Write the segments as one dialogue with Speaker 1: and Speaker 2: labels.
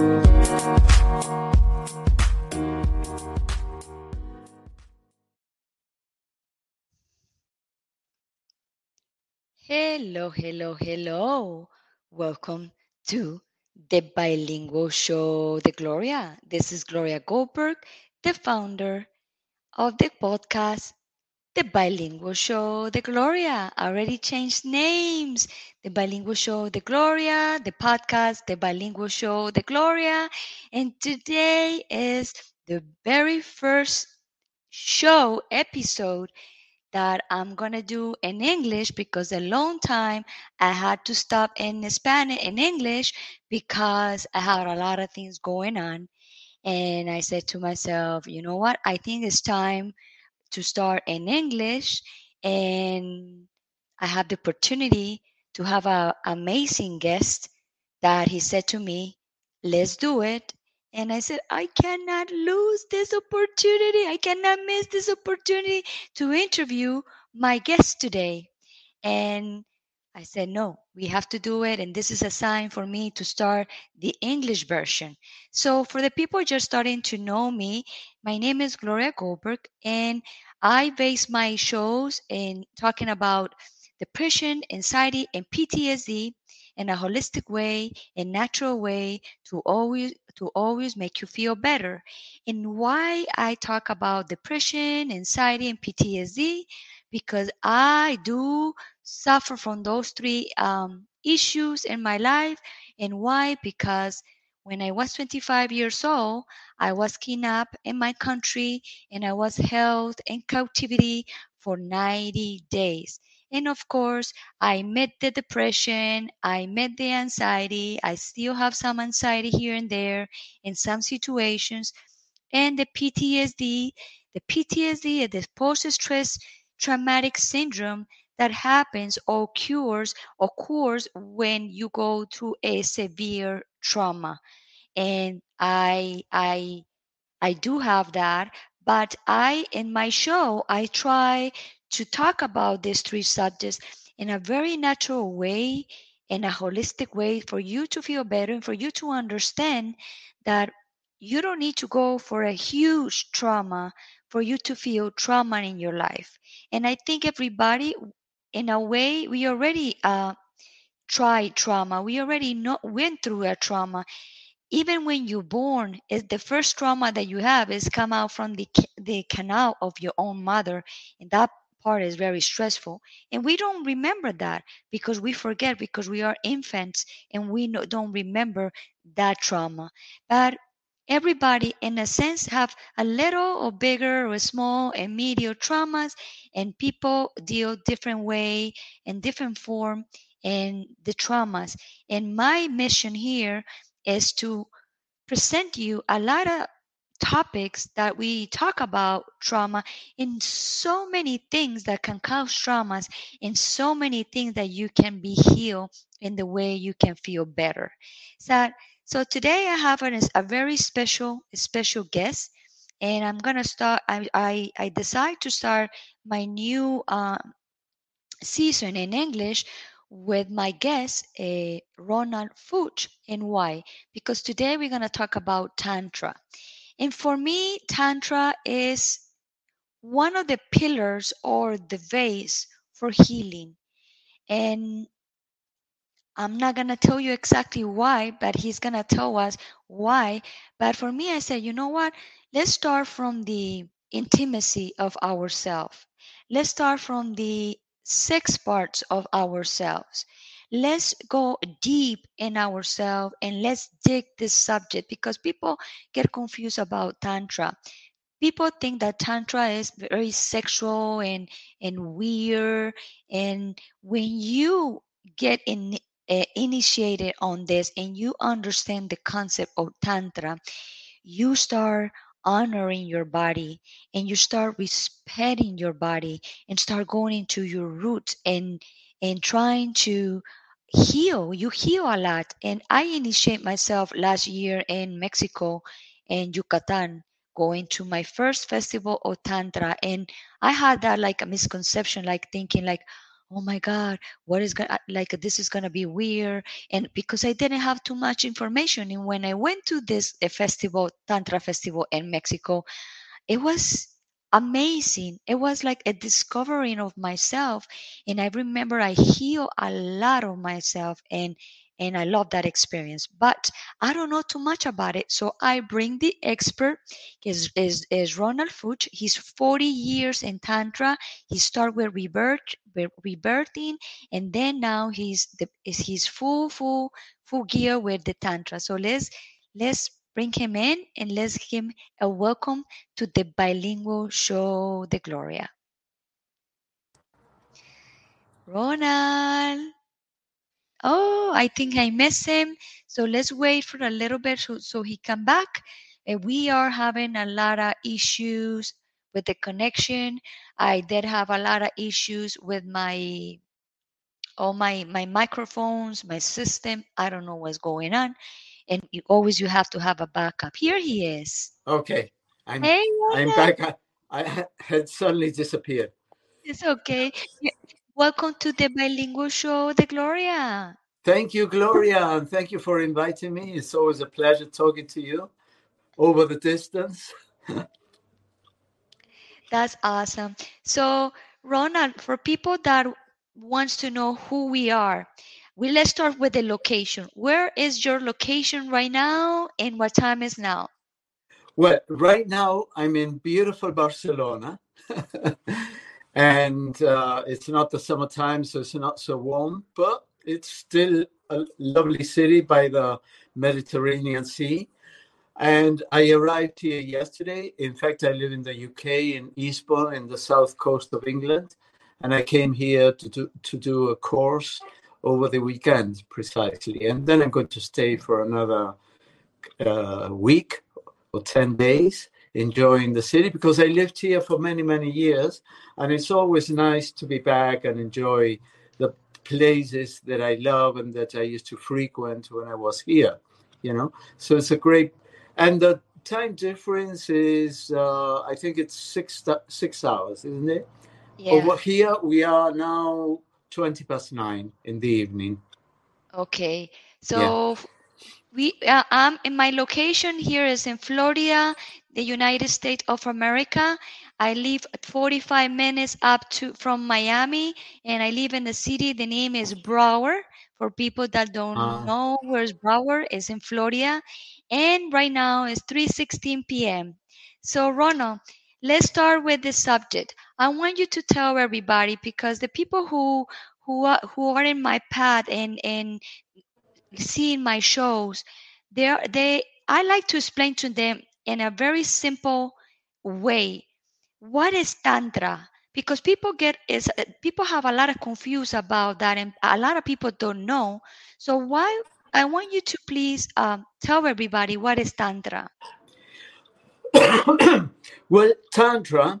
Speaker 1: Hello, hello, hello. Welcome to the Bilingual Show The Gloria. This is Gloria Goldberg, the founder of the podcast, The Bilingual Show The Gloria. Already changed names. The Bilingual Show The Gloria, the podcast, The Bilingual Show The Gloria. And today is the very first show episode that I'm gonna do in English because a long time I had to stop in Spanish in English because I had a lot of things going on. And I said to myself, you know what? I think it's time to start in English. And I have the opportunity to have an amazing guest that he said to me, let's do it. And I said, I cannot lose this opportunity. I cannot miss this opportunity to interview my guest today. And I said, no, we have to do it. And this is a sign for me to start the English version. So, for the people just starting to know me, my name is Gloria Goldberg, and I base my shows in talking about depression, anxiety, and PTSD in a holistic way, a natural way to always to always make you feel better. And why I talk about depression, anxiety, and PTSD, because I do suffer from those three um, issues in my life. And why? Because when I was 25 years old, I was kidnapped in my country and I was held in captivity for 90 days. And of course, I met the depression, I met the anxiety. I still have some anxiety here and there in some situations. And the PTSD, the PTSD, the post stress traumatic syndrome that happens or cures occurs when you go through a severe trauma. And I I I do have that, but I in my show I try to talk about these three subjects in a very natural way, in a holistic way, for you to feel better and for you to understand that you don't need to go for a huge trauma for you to feel trauma in your life. And I think everybody, in a way, we already uh, tried trauma. We already know, went through a trauma. Even when you're born, is the first trauma that you have is come out from the the canal of your own mother, and that part is very stressful and we don't remember that because we forget because we are infants and we no, don't remember that trauma but everybody in a sense have a little or bigger or small and medium traumas and people deal different way and different form in the traumas. And my mission here is to present you a lot of topics that we talk about trauma in so many things that can cause traumas in so many things that you can be healed in the way you can feel better. So so today i have an, a very special special guest and i'm gonna start i i, I decide to start my new uh, season in english with my guest, uh, Ronald Fuchs. And why? Because today we're going to talk about Tantra. And for me, Tantra is one of the pillars or the base for healing. And I'm not going to tell you exactly why, but he's going to tell us why. But for me, I said, you know what? Let's start from the intimacy of ourselves. Let's start from the six parts of ourselves let's go deep in ourselves and let's dig this subject because people get confused about tantra people think that tantra is very sexual and and weird and when you get in uh, initiated on this and you understand the concept of tantra you start honoring your body and you start respecting your body and start going into your roots and and trying to heal. You heal a lot. And i initiate myself last year in mexico and yucatan going to my first festival of tantra. And i had that like a misconception like thinking like oh my god what is gonna like this is gonna be weird and because i didn't have too much information and when i went to this festival tantra festival in mexico it was amazing. It was like a discovering of myself and i remember i healed a lot of myself and and I love that experience. But I don't know too much about it, so I bring the expert. Is is is Ronald Fuchs? He's 40 years in tantra. He started with rebirth, rebirthing, and then now he's the is he's full full full gear with the tantra. So let's let's bring him in and let's give him a welcome to the bilingual show, the Gloria. Ronald. Oh, I think I missed him. So let's wait for a little bit so, so he come back. And we are having a lot of issues with the connection. I did have a lot of issues with my all my my microphones, my system. I don't know what's going on. And you, always you have to have a backup. Here he is.
Speaker 2: Okay. I'm
Speaker 1: Hey,
Speaker 2: I'm back. I, I had suddenly disappeared.
Speaker 1: It's okay. Welcome to the bilingual show, the Gloria.
Speaker 2: Thank you, Gloria, and thank you for inviting me. It's always a pleasure talking to you over the distance.
Speaker 1: That's awesome. So, Ronald, for people that wants to know who we are, we let's start with the location. Where is your location right now, and what time is now?
Speaker 2: Well, right now I'm in beautiful Barcelona, and uh, it's not the summertime, so it's not so warm, but it's still a lovely city by the Mediterranean Sea. And I arrived here yesterday. In fact, I live in the UK in Eastbourne, in the south coast of England, and I came here to do to do a course over the weekend precisely, and then I'm going to stay for another uh, week or ten days, enjoying the city because I lived here for many many years, and it's always nice to be back and enjoy the places that I love and that I used to frequent when I was here. You know, so it's a great and the time difference is uh, I think it's six six hours, isn't it?
Speaker 1: Yeah.
Speaker 2: Over here we are now twenty past nine in the evening.
Speaker 1: Okay. So we uh, I'm in my location here is in Florida, the United States of America. I live at 45 minutes up to from Miami, and I live in the city. The name is Broward. For people that don't
Speaker 2: Ah.
Speaker 1: know where's Broward, is in Florida, and right now it's 3:16 p.m. So Ronald, let's start with the subject. I want you to tell everybody because the people who who are who are in my path and and seeing my shows, they are, they I like to explain to them in a very simple way what is tantra because people get is uh, people have a lot of confused about that and a lot of people don't know. So why I want you to please um, tell everybody what is tantra.
Speaker 2: well, tantra,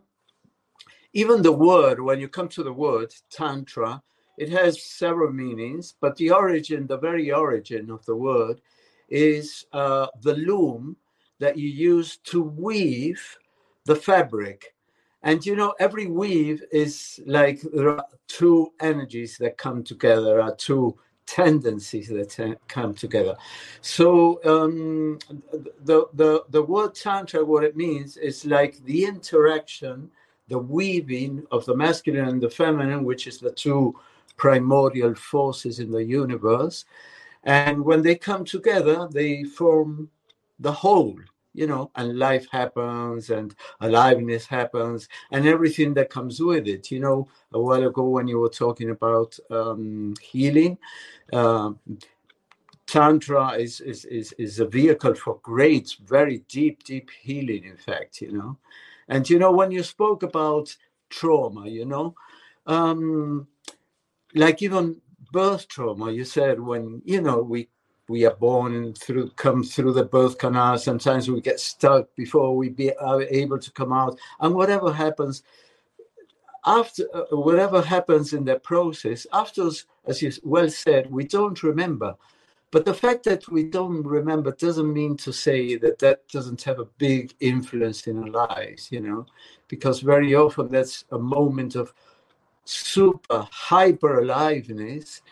Speaker 2: even the word, when you come to the word tantra, it has several meanings, but the origin, the very origin of the word, is uh, the loom that you use to weave the fabric. And you know, every weave is like there are two energies that come together, are two tendencies that te- come together. So um, the, the the word tantra, what it means is like the interaction, the weaving of the masculine and the feminine, which is the two primordial forces in the universe. And when they come together, they form the whole, you know, and life happens and aliveness happens and everything that comes with it. You know, a while ago when you were talking about um, healing, um, Tantra is, is, is, is a vehicle for great, very deep, deep healing, in fact, you know. And, you know, when you spoke about trauma, you know, um, like even birth trauma, you said when, you know, we we are born through come through the birth canal sometimes we get stuck before we be are able to come out. And whatever happens after uh, whatever happens in that process after as you well said we don't remember. But the fact that we don't remember doesn't mean to say that that doesn't have a big influence in our lives you know because very often that's a moment of super hyper aliveness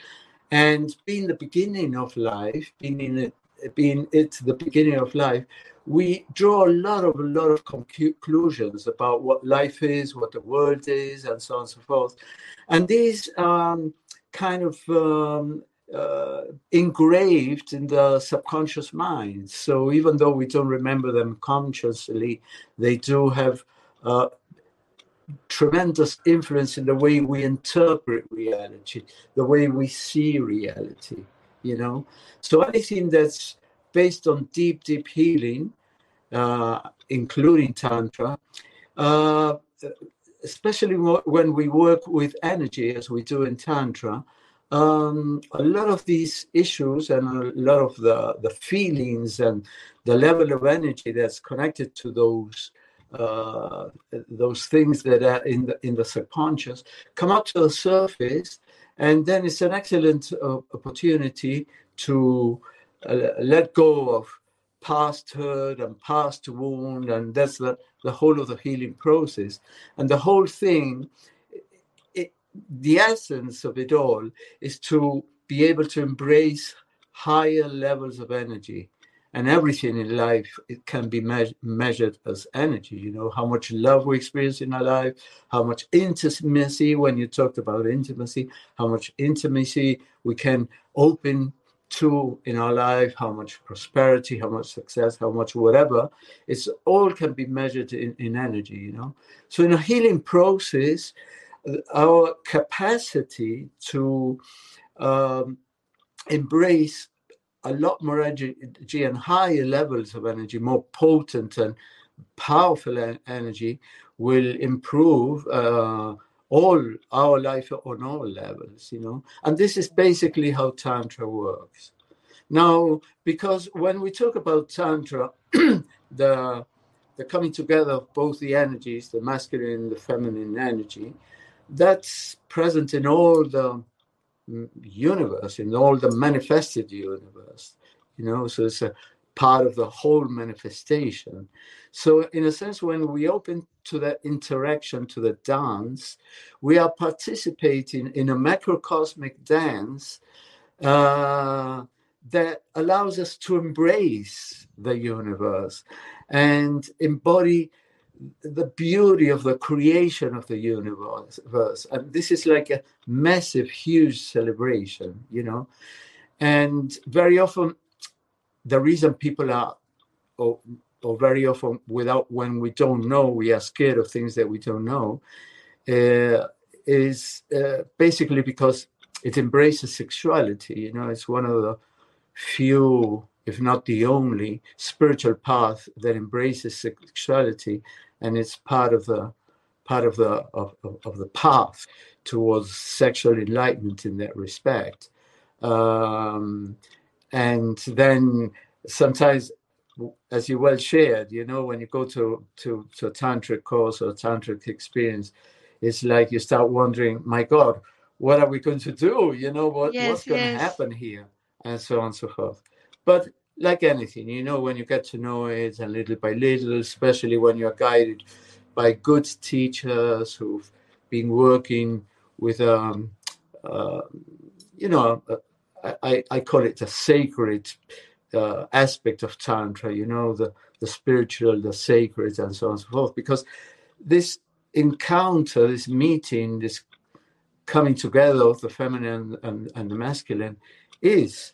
Speaker 2: and being the beginning of life, being in it, being it the beginning of life, we draw a lot of a lot of conclusions about what life is, what the world is, and so on and so forth. And these um, kind of um, uh, engraved in the subconscious mind. So even though we don't remember them consciously, they do have uh, tremendous influence in the way we interpret reality, the way we see reality, you know. So anything that's based on deep, deep healing, uh, including Tantra, uh, especially when we work with energy as we do in Tantra, um, a lot of these issues and a lot of the, the feelings and the level of energy that's connected to those uh, those things that are in the in the subconscious come up to the surface, and then it's an excellent uh, opportunity to uh, let go of past hurt and past wound, and that's the the whole of the healing process, and the whole thing. The essence of it all is to be able to embrace higher levels of energy and everything in life it can be me- measured as energy you know how much love we experience in our life how much intimacy when you talked about intimacy how much intimacy we can open to in our life how much prosperity how much success how much whatever it's all can be measured in, in energy you know. So in a healing process our capacity to um, embrace a lot more energy and higher levels of energy, more potent and powerful energy, will improve uh, all our life on all levels, you know. And this is basically how Tantra works. Now, because when we talk about Tantra, the the coming together of both the energies, the masculine and the feminine energy, that's present in all the universe, in all the manifested universe, you know, so it's a part of the whole manifestation. So, in a sense, when we open to that interaction, to the dance, we are participating in a macrocosmic dance uh, that allows us to embrace the universe and embody the beauty of the creation of the universe. And this is like a massive huge celebration you know? And very often the reason people are or, or very often without when we don't know we are scared of things that we don't know uh, is uh, basically because it embraces sexuality you know? It's one of the few if not the only spiritual path that embraces sexuality and it's part of the part of the of, of, the path towards sexual enlightenment in that respect. Um, and then sometimes as you well shared you know when you go to to, to a tantric course or a tantric experience it's like you start wondering my god what are we going to do? You know what, yes, what's going yes. to happen here? and so on and so forth. But like anything, you know, when you get to know it and little by little, especially when you're guided by good teachers who've been working with, um, uh, you know, uh, I, I call it a sacred uh, aspect of Tantra, you know, the, the spiritual, the sacred, and so on and so forth, because this encounter, this meeting, this coming together of the feminine and, and the masculine is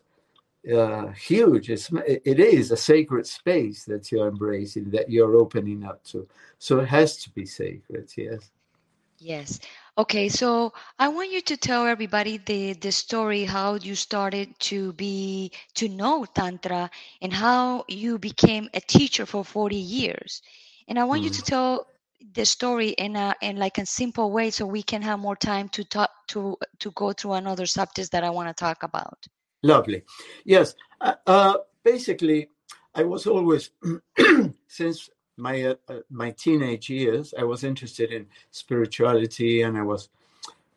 Speaker 2: uh, huge. It's, it is a sacred space that you're embracing, that you're opening up to. So it has to be sacred, yes.
Speaker 1: Yes. Okay, so I want you to tell everybody the the story how you started to be to know tantra and how you became a teacher for 40 years. And I want mm. you to mm. tell the story in a in like a simple way so we can have more time to talk to to go through another subject that I want to talk about.
Speaker 2: Lovely. Yes. Uh, uh, basically, I was always, since my uh, uh, my teenage years, I was interested in spirituality, and I was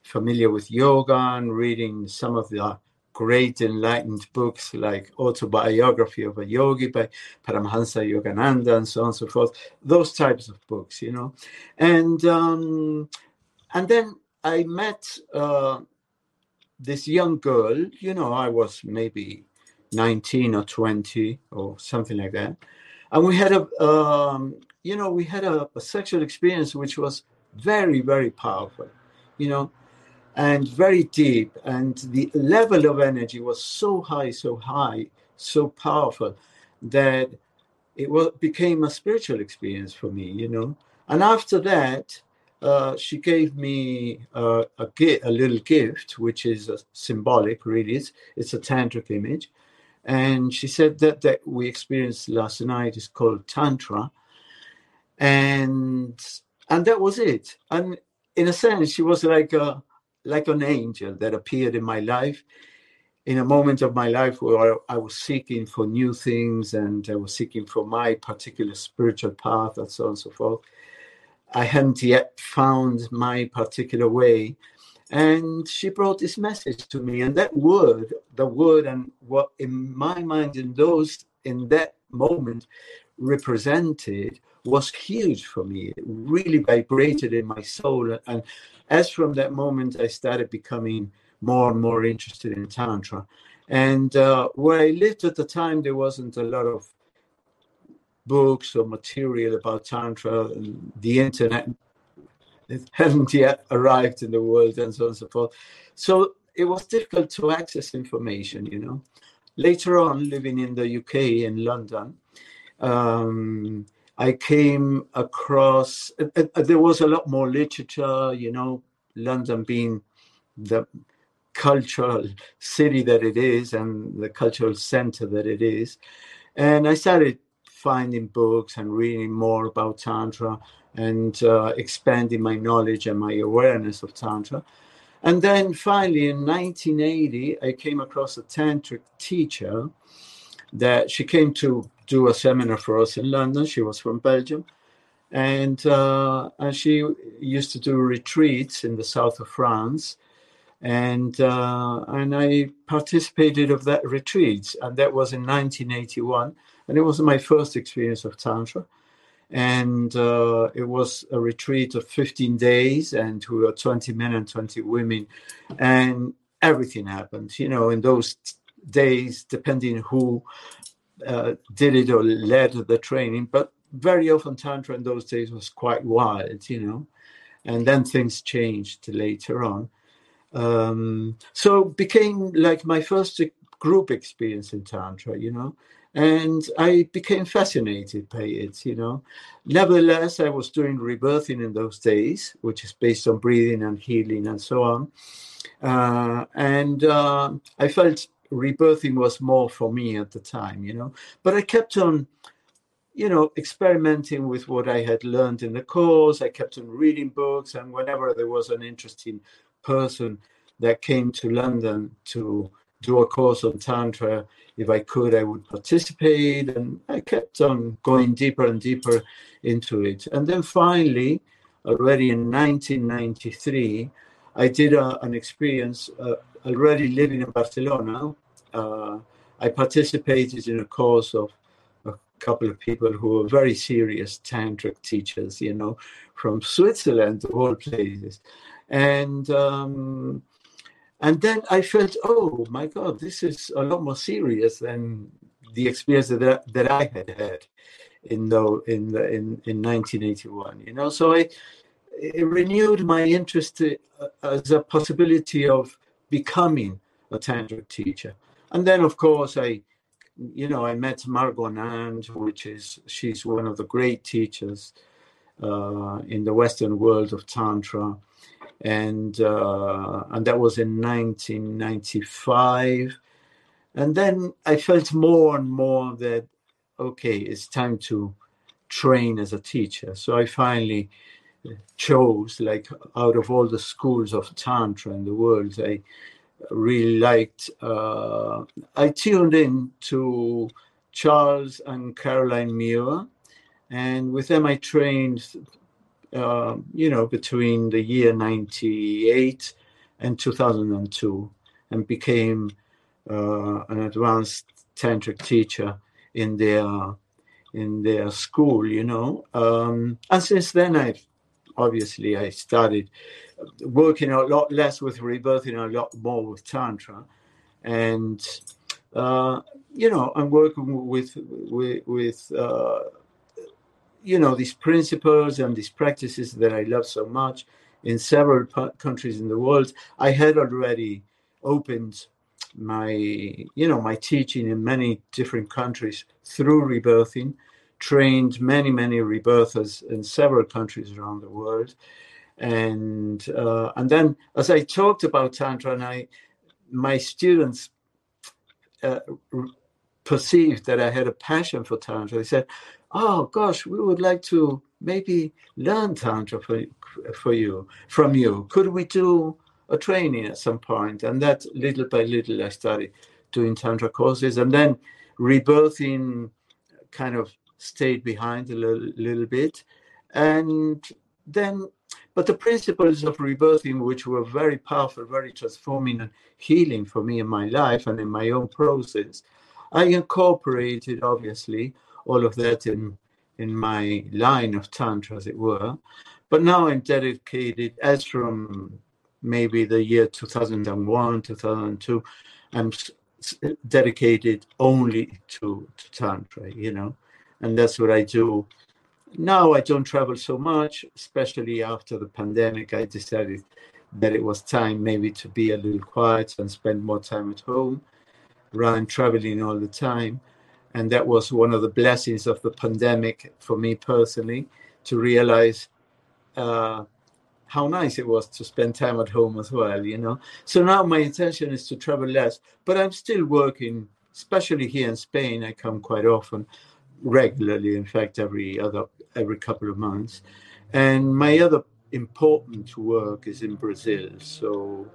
Speaker 2: familiar with yoga and reading some of the great enlightened books like autobiography of a yogi by Paramhansa Yogananda and so on and so forth. Those types of books, you know, and um, and then I met uh, this young girl. You know, I was maybe 19 or 20 or something like that. And we had a, um, you know, we had a, a sexual experience which was very, very powerful, you know, and very deep. And the level of energy was so high, so high, so powerful that it was, became a spiritual experience for me, you know. And after that, uh, she gave me uh, a, a little gift, which is symbolic, really. It's, it's a tantric image. And she said that that we experienced last night is called Tantra. And and that was it. And in a sense, she was like a like an angel that appeared in my life in a moment of my life where I was seeking for new things and I was seeking for my particular spiritual path and so on and so forth. I hadn't yet found my particular way. And she brought this message to me. And that word, the word, and what in my mind, in those, in that moment, represented was huge for me. It really vibrated in my soul. And as from that moment, I started becoming more and more interested in Tantra. And uh, where I lived at the time, there wasn't a lot of books or material about Tantra. And the internet it hadn't yet arrived in the world and so on and so forth. So it was difficult to access information, you know. Later on, living in the UK in London, um, I came across, uh, uh, there was a lot more literature, you know, London being the cultural city that it is and the cultural center that it is. And I started finding books and reading more about Tantra and uh, expanding my knowledge and my awareness of Tantra. And then finally, in 1980, I came across a tantric teacher that she came to do a seminar for us in London. She was from Belgium. And, uh, and she used to do retreats in the south of France. And, uh, and I participated of that retreat. And that was in 1981. And it was my first experience of Tantra. And uh, it was a retreat of 15 days and we were 20 men and 20 women. And everything happened you know in those days depending who uh, did it or led the training. But very often tantra in those days was quite wild you know. And then things changed later on. Um, so became like my first group experience in tantra you know and I became fascinated by it, you know. Nevertheless, I was doing rebirthing in those days, which is based on breathing and healing and so on. Uh, and uh, I felt rebirthing was more for me at the time, you know. But I kept on, you know, experimenting with what I had learned in the course. I kept on reading books, and whenever there was an interesting person that came to London to do a course on Tantra, if I could, I would participate. And I kept on going deeper and deeper into it. And then finally, already in 1993, I did a, an experience uh, already living in Barcelona. Uh, I participated in a course of a couple of people who were very serious tantric teachers, you know, from Switzerland to all places. And um, and then I felt, oh my God, this is a lot more serious than the experience that, that I had had in the, in the, in, in 1981. You know, so I it renewed my interest to, uh, as a possibility of becoming a tantric teacher. And then, of course, I, you know, I met Margot Anand, which is she's one of the great teachers uh, in the Western world of tantra and uh, and that was in 1995 and then i felt more and more that okay it's time to train as a teacher. So i finally chose like out of all the schools of tantra in the world i really liked uh, i tuned in to charles and caroline muir and with them i trained uh, you know, between the year 98 and 2002 and became uh, an advanced tantric teacher in their in their school, you know. Um, and since then, I've obviously I started working a lot less with rebirthing, a lot more with Tantra. And, uh, you know, I'm working with, with, with uh, you know, these principles and these practices that I love so much in several countries in the world. I had already opened my you know my teaching in many different countries through rebirthing trained many many rebirthers in several countries around the world and uh, and then as i talked about tantra and i my students uh, perceived that i had a passion for tantra they said oh gosh we would like to maybe learn tantra for, for you from you. Could we do a training at some point, and that little by little I started doing tantra courses, and then rebirthing kind of stayed behind a little, little bit, and then but the principles of rebirthing, which were very powerful, very transforming and healing for me in my life and in my own process, I incorporated obviously all of that in in my line of tantra, as it were. But now I'm dedicated, as from maybe the year 2001, 2002, I'm dedicated only to, to Tantra, you know, and that's what I do. Now I don't travel so much, especially after the pandemic. I decided that it was time maybe to be a little quiet and spend more time at home rather than traveling all the time. And that was one of the blessings of the pandemic for me personally to realize uh, how nice it was to spend time at home as well, you know. So now my intention is to travel less, but I'm still working, especially here in Spain. I come quite often, regularly, in fact, every other every couple of months. And my other important work is in Brazil. So,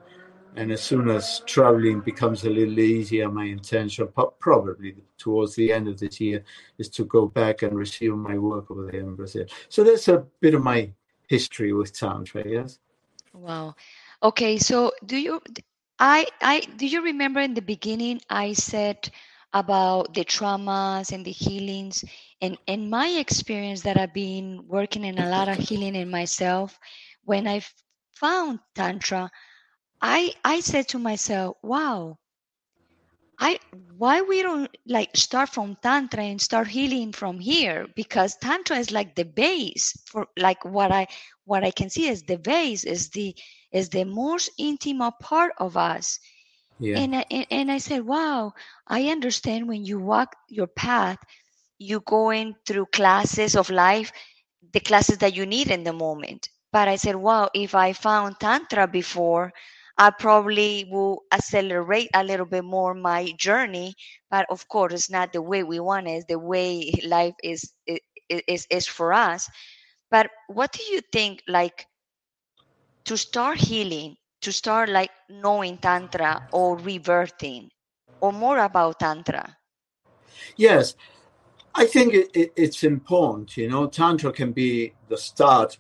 Speaker 2: and as soon as traveling becomes a little easier, my intention, probably towards the end of this year, is to go back and resume my work over there in Brazil. So that's a bit of my history with tantra yes
Speaker 1: wow. Okay so do you i i do you remember in the beginning i said about the traumas and the healings? And in my experience that i've been working in a lot of healing in myself when i found tantra i i said to myself wow I why we don't like start from tantra and start healing from here because tantra is like the base for like what I what I can see is the base is the is the most intimate part of us. Yeah. And I, and, and I said, wow, I understand when you walk your path, you going through classes of life, the classes that you need in the moment. But I said, wow, if I found tantra before, I probably will accelerate a little bit more my journey. But of course, it's not the way we want it. The way life is is is for us. But what do you think, like, to start healing, to start like knowing tantra or rebirthing, or more about tantra?
Speaker 2: Yes, I think it, it, it's important. You know, tantra can be the start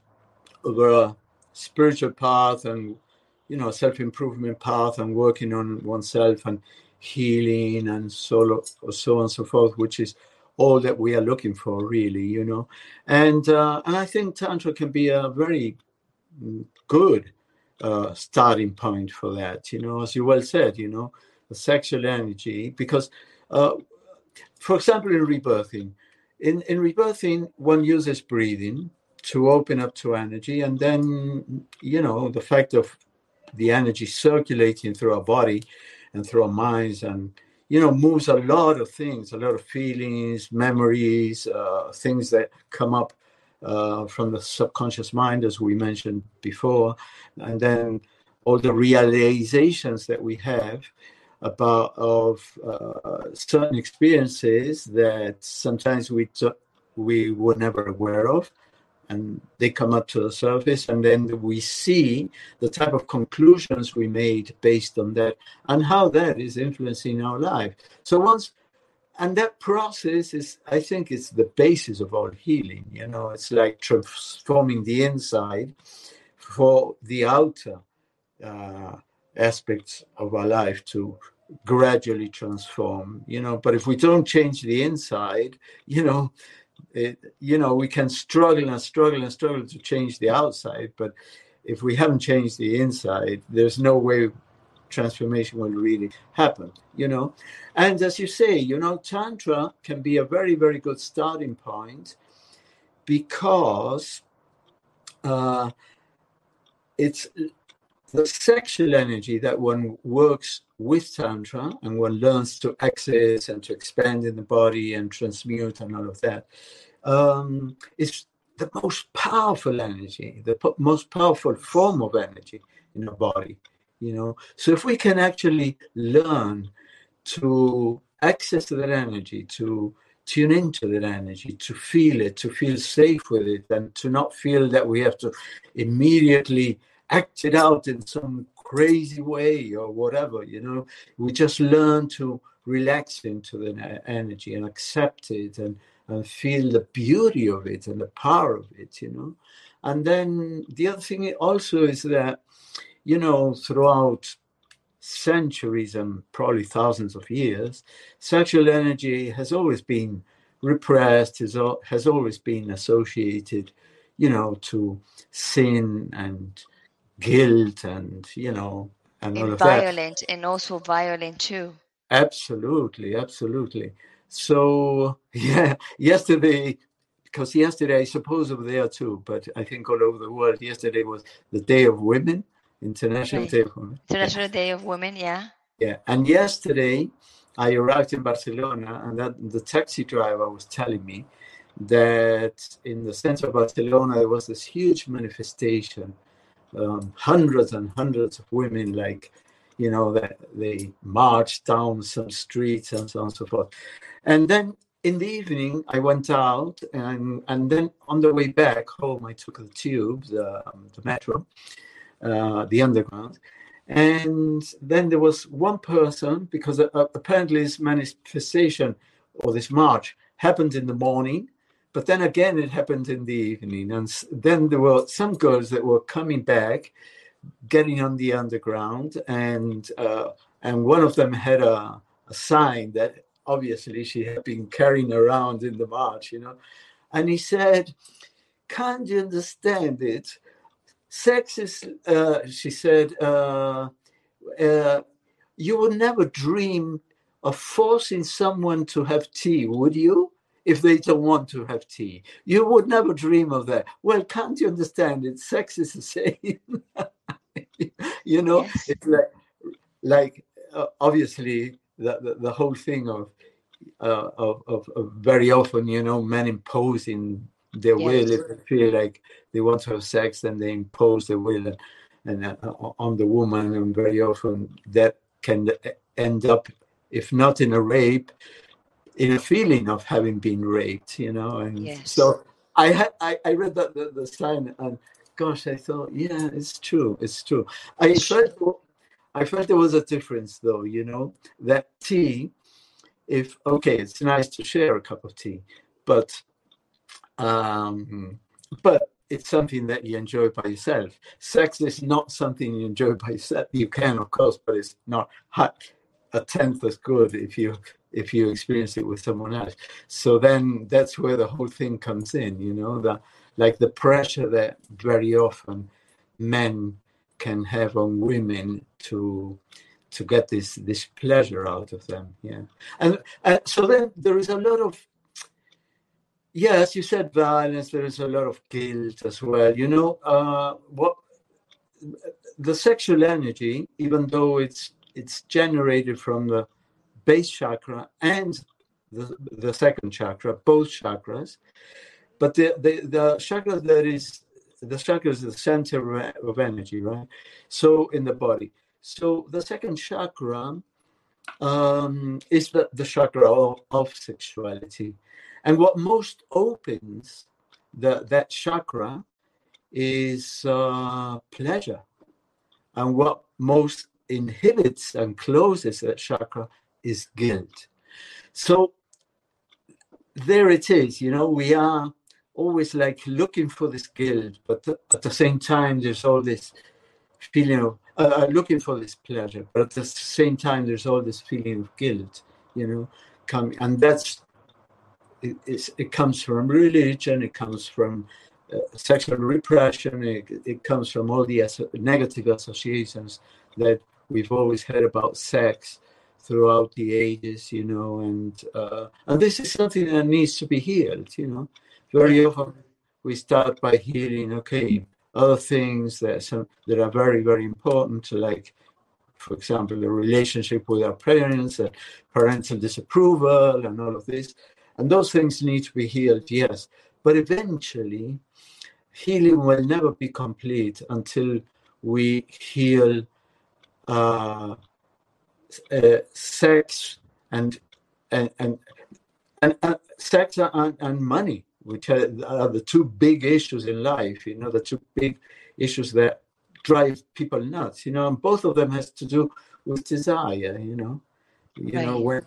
Speaker 2: of a spiritual path and you know self improvement path and working on oneself and healing and so so on and so forth, which is all that we are looking for, really, you know. And uh, and I think tantra can be a very good uh, starting point for that, you know, as you well said, you know, the sexual energy, because, uh, for example, in rebirthing, in in rebirthing, one uses breathing to open up to energy, and then you know the fact of the energy circulating through our body and through our minds and you know moves a lot of things a lot of feelings memories uh, things that come up uh, from the subconscious mind as we mentioned before. And then all the realizations that we have about of uh, certain experiences that sometimes we we were never aware of and they come up to the surface and then we see the type of conclusions we made based on that and how that is influencing our life. So once and that process is i think it's the basis of all healing you know it's like transforming the inside for the outer uh, aspects of our life to gradually transform you know. But if we don't change the inside you know it, you know, we can struggle and struggle and struggle to change the outside, but if we haven't changed the inside, there's no way transformation will really happen, you know. And as you say, you know, Tantra can be a very, very good starting point because uh, it's the sexual energy that one works with Tantra and one learns to access and to expand in the body and transmute and all of that um, is the most powerful energy, the po- most powerful form of energy in the body. You know, so if we can actually learn to access that energy, to tune into that energy, to feel it, to feel safe with it, and to not feel that we have to immediately act it out in some crazy way or whatever, you know, we just learn to relax into the energy and accept it and and feel the beauty of it and the power of it, you know. And then the other thing also is that, you know, throughout centuries and probably thousands of years, sexual energy has always been repressed, has, has always been associated, you know, to sin and guilt and, you know, and, and all of
Speaker 1: violent that. and also violent too.
Speaker 2: Absolutely, absolutely. So yeah, yesterday, because yesterday I suppose over there too, but I think all over the world, yesterday was the Day of Women, International Day of Women.
Speaker 1: International yeah. Day of Women, yeah.
Speaker 2: Yeah, and yesterday I arrived in Barcelona, and that the taxi driver was telling me that in the center of Barcelona there was this huge manifestation, um, hundreds and hundreds of women like you know, that they marched down some streets and so on and so forth. And then in the evening, I went out, and and then on the way back home, I took the tube, the, um, the metro, uh, the underground, and then there was one person because uh, apparently this manifestation or this march happened in the morning, but then again it happened in the evening, and then there were some girls that were coming back getting on the underground, and uh, and one of them had a, a sign that obviously she had been carrying around in the march, you know, and he said, "Can't you understand it? Sex is," uh, she said, uh, uh, "You would never dream of forcing someone to have tea, would you?" If they don't want to have tea. You would never dream of that. Well, can't you understand it? Sex is the same. you know, yes. it's like, like uh, obviously the, the, the, whole thing of, uh, of, of, of, very often, you know, men imposing their yes. will if they feel like they want to have sex, then they impose their will and, and uh, on the woman, and very often that can end up, if not in a rape, in a feeling of having been raped, you know. And yes. so I had I, I read that the, the sign and gosh, I thought, yeah, it's true, it's true. I felt, I felt there was a difference, though. You know, that tea, if okay, it's nice to share a cup of tea, but, um, but it's something that you enjoy by yourself. Sex is not something you enjoy by yourself. You can, of course, but it's not a tenth as good if you if you experience it with someone else. So then that's where the whole thing comes in. You know that like the pressure that very often men can have on women to to get this this pleasure out of them yeah and uh, so then there is a lot of yes you said violence there is a lot of guilt as well you know uh, what the sexual energy even though it's it's generated from the base chakra and the, the second chakra both chakras but the, the, the chakra that is, the chakra is the center of energy, right? So in the body. So the second chakra um, is the, the chakra of, of sexuality. And what most opens the, that chakra is uh, pleasure. And what most inhibits and closes that chakra is guilt. So there it is, you know, we are always like looking for this guilt, but at the same time, there's all this feeling of uh, uh, looking for this pleasure, but at the same time, there's all this feeling of guilt, you know, coming, and that's it, it comes from religion, it comes from uh, sexual repression, it, it comes from all the negative associations that we've always had about sex throughout the ages, you know, and uh, and this is something that needs to be healed, you know. Very often we start by healing, okay, other things that some that are very very important, like for example, the relationship with our parents, and parental disapproval, and all of this. And those things need to be healed, yes. But eventually, healing will never be complete until we heal uh, uh, sex and and and, and uh, sex and, and money, which are, are the two big issues in life. You know, the two big issues that drive people nuts. You know, and both of them has to do with desire. You know, you right. know when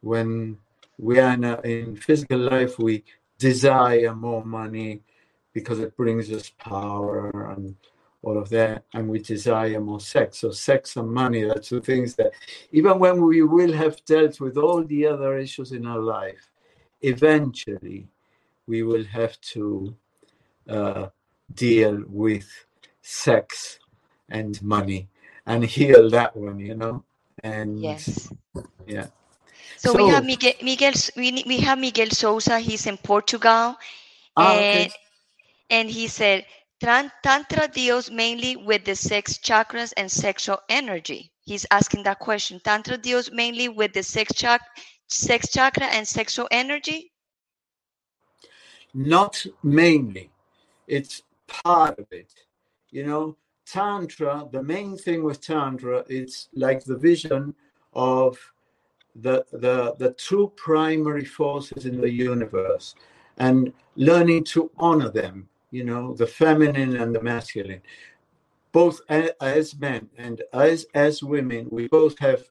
Speaker 2: when we are in, a, in physical life, we desire more money because it brings us power and all of that, and we desire more sex. So, sex and money are two things that, even when we will have dealt with all the other issues in our life, eventually we will have to uh, deal with sex and money and heal that one, you know. And
Speaker 1: yes,
Speaker 2: yeah.
Speaker 1: So, so we have Miguel, Miguel we, we have Miguel Souza. He's in Portugal, ah, and okay. and he said Tantra deals mainly with the sex chakras and sexual energy. He's asking that question. Tantra deals mainly with the sex chak sex chakra and sexual energy.
Speaker 2: Not mainly, it's part of it. You know, Tantra, the main thing with Tantra, it's like the vision of the, the, the two primary forces in the universe and learning to honor them, you know, the feminine and the masculine. Both as men and as, as women, we both have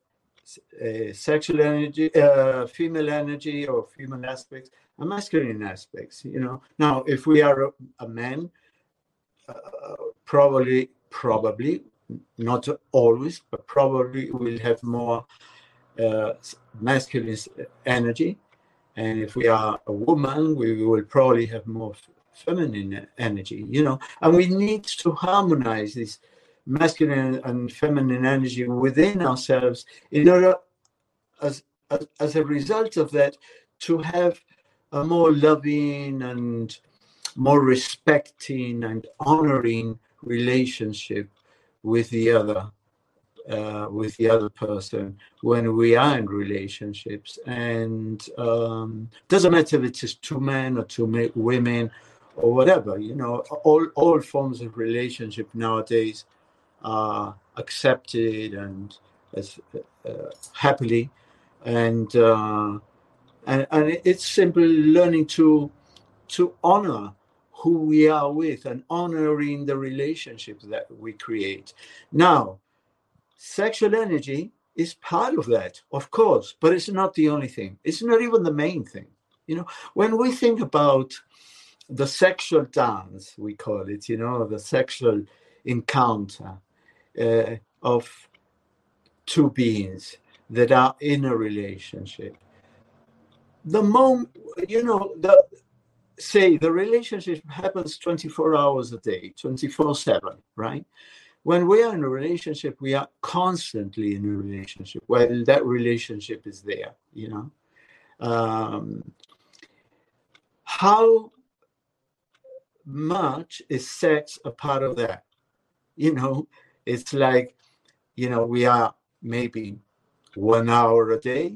Speaker 2: uh, sexual energy, uh, female energy or female aspects, and masculine aspects, you know. Now, if we are a, a man, uh, probably probably not always, but probably we will have more uh, masculine energy. And if we are a woman, we will probably have more feminine energy, you know. And we need to harmonize this masculine and feminine energy within ourselves in order, as, as, as a result of that, to have a more loving and more respecting and honoring relationship with the other uh, with the other person when we are in relationships and um, doesn't matter if it's two men or two women or whatever you know all all forms of relationship nowadays are accepted and as uh, happily and uh, and and it's simply learning to to honor who we are with and honoring the relationship that we create. Now, sexual energy is part of that, of course, but it's not the only thing. It's not even the main thing. You know, when we think about the sexual dance, we call it, you know, the sexual encounter uh, of two beings that are in a relationship. The moment, you know, the say the relationship happens 24 hours a day, 24 7, right? When we are in a relationship, we are constantly in a relationship, well that relationship is there, you know. Um, how much is sex a part of that? You know, it's like, you know, we are maybe one hour a day,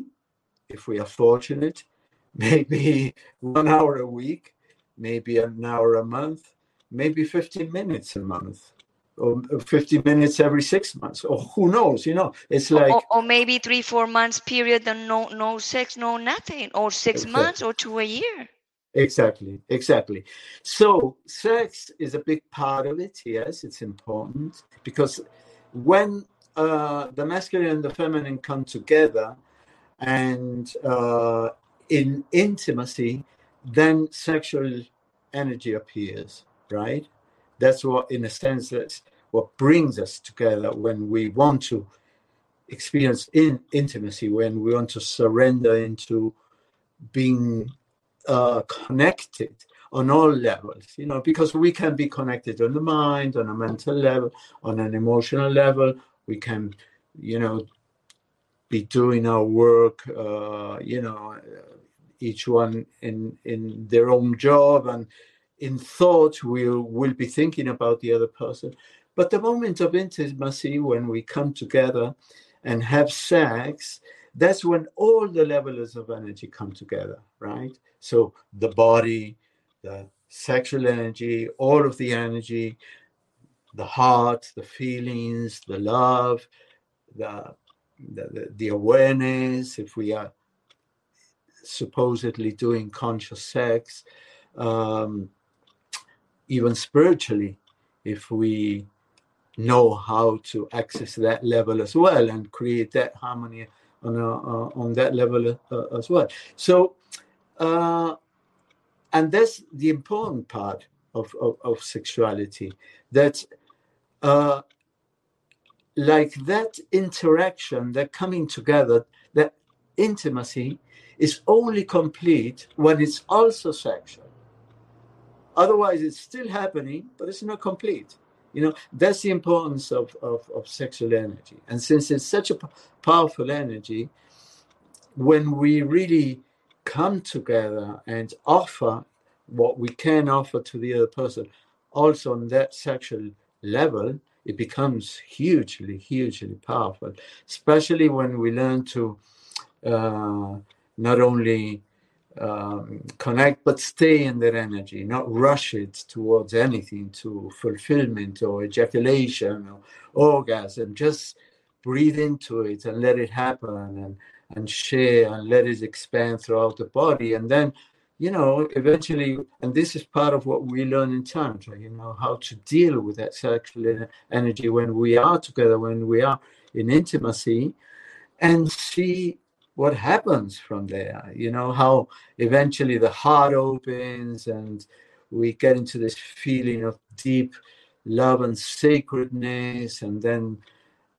Speaker 2: if we are fortunate, maybe one hour a week, maybe an hour a month, maybe 15 minutes a month, or uh, 50 minutes every six months, or who knows, you know, it's like.
Speaker 1: Or, or maybe three, four months period and no, no sex, no nothing, or six months or to a year.
Speaker 2: Exactly, exactly. So, sex is a big part of it. Yes, it's important because when uh, the masculine and the feminine come together and uh, in intimacy, then sexual energy appears, right? That's what, in a sense, that's what brings us together when we want to experience in intimacy, when we want to surrender into being uh, connected on all levels, you know, because we can be connected on the mind, on a mental level, on an emotional level. We can, you know, be doing our work, uh, you know, each one in in their own job and in thought we'll we'll be thinking about the other person. But the moment of intimacy, when we come together and have sex, that's when all the levels of energy come together, right? So the body, the sexual energy, all of the energy, the heart, the feelings, the love, the, the, the awareness, if we are supposedly doing conscious sex, um, even spiritually, if we know how to access that level as well and create that harmony on a, uh, on that level uh, as well. So uh, and that's the important part of, of, of sexuality that uh, like that interaction that coming together that intimacy is only complete when it's also sexual otherwise it's still happening but it's not complete you know that's the importance of, of, of sexual energy. And since it's such a p- powerful energy when we really come together and offer what we can offer to the other person also on that sexual level it becomes hugely hugely powerful. Especially when we learn to uh, not only um, connect but stay in that energy not rush it towards anything to fulfillment or ejaculation or orgasm just breathe into it and let it happen and and share and let it expand throughout the body. And then, you know, eventually, and this is part of what we learn in Tantra, you know, how to deal with that sexual energy when we are together, when we are in intimacy, and see what happens from there. You know, how eventually the heart opens and we get into this feeling of deep love and sacredness, and then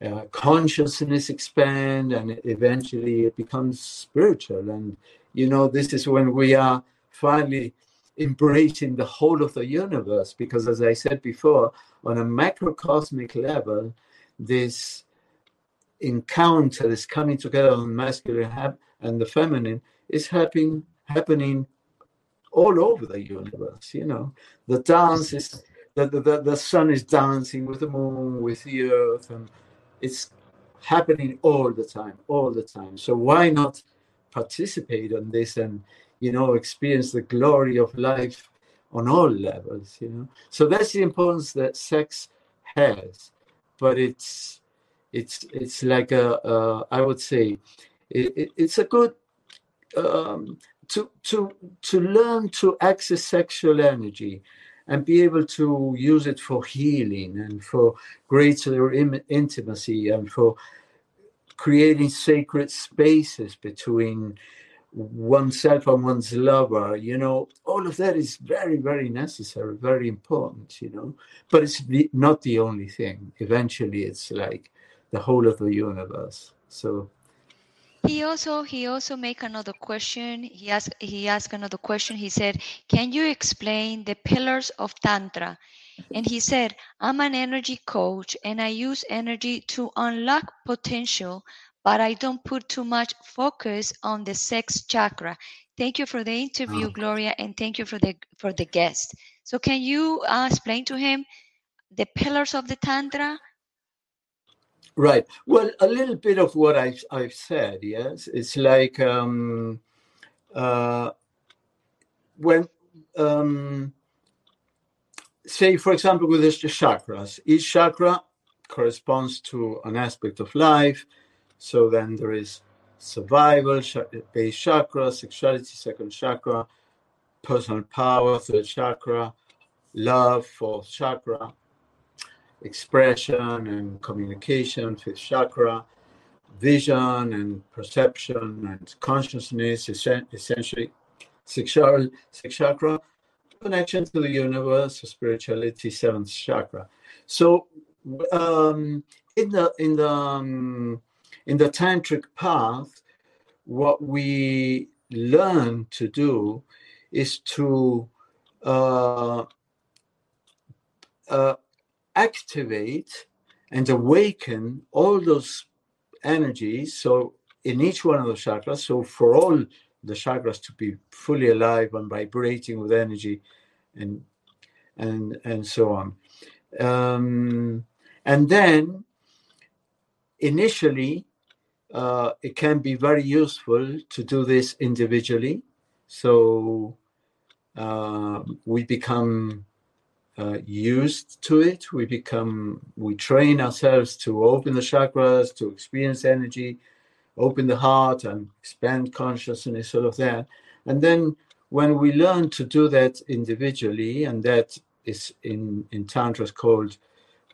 Speaker 2: uh, consciousness expand and eventually it becomes spiritual and you know this is when we are finally embracing the whole of the universe because as i said before on a macrocosmic level this encounter this coming together on masculine and the feminine is happening happening all over the universe you know the dance is the, the, the sun is dancing with the moon with the earth and it's happening all the time, all the time. So why not participate on this and you know experience the glory of life on all levels? You know, so that's the importance that sex has, but it's it's it's like a uh, I would say it, it, it's a good um, to to to learn to access sexual energy and be able to use it for healing and for greater Im- intimacy and for creating sacred spaces between oneself and one's lover you know all of that is very very necessary very important you know. But it's the, not the only thing. Eventually it's like the whole of the universe so
Speaker 1: he also he also make another question. He asked he asked another question. He said, "Can you explain the pillars of tantra?" And he said, "I'm an energy coach and I use energy to unlock potential, but I don't put too much focus on the sex chakra." Thank you for the interview, oh. Gloria, and thank you for the for the guest. So, can you uh, explain to him the pillars of the tantra?
Speaker 2: Right. Well, a little bit of what I've, I've said, yes. It's like um, uh, when, um, say, for example, with the chakras, each chakra corresponds to an aspect of life. So then there is survival, base chakra, sexuality, second chakra, personal power, third chakra, love, fourth chakra, expression and communication, fifth chakra, vision and perception and consciousness, essentially sexual, sixth chakra, connection to the universe, spirituality, seventh chakra. So um, in the in the um, in the tantric path, what we learn to do is to uh, uh, activate and awaken all those energies. So in each one of the chakras, so for all the chakras to be fully alive and vibrating with energy and and and so on. Um, and then initially uh, it can be very useful to do this individually. So uh, we become uh, used to it. We become, we train ourselves to open the chakras, to experience energy, open the heart, and expand consciousness, all of that. And then when we learn to do that individually, and that is in, in Tantra is called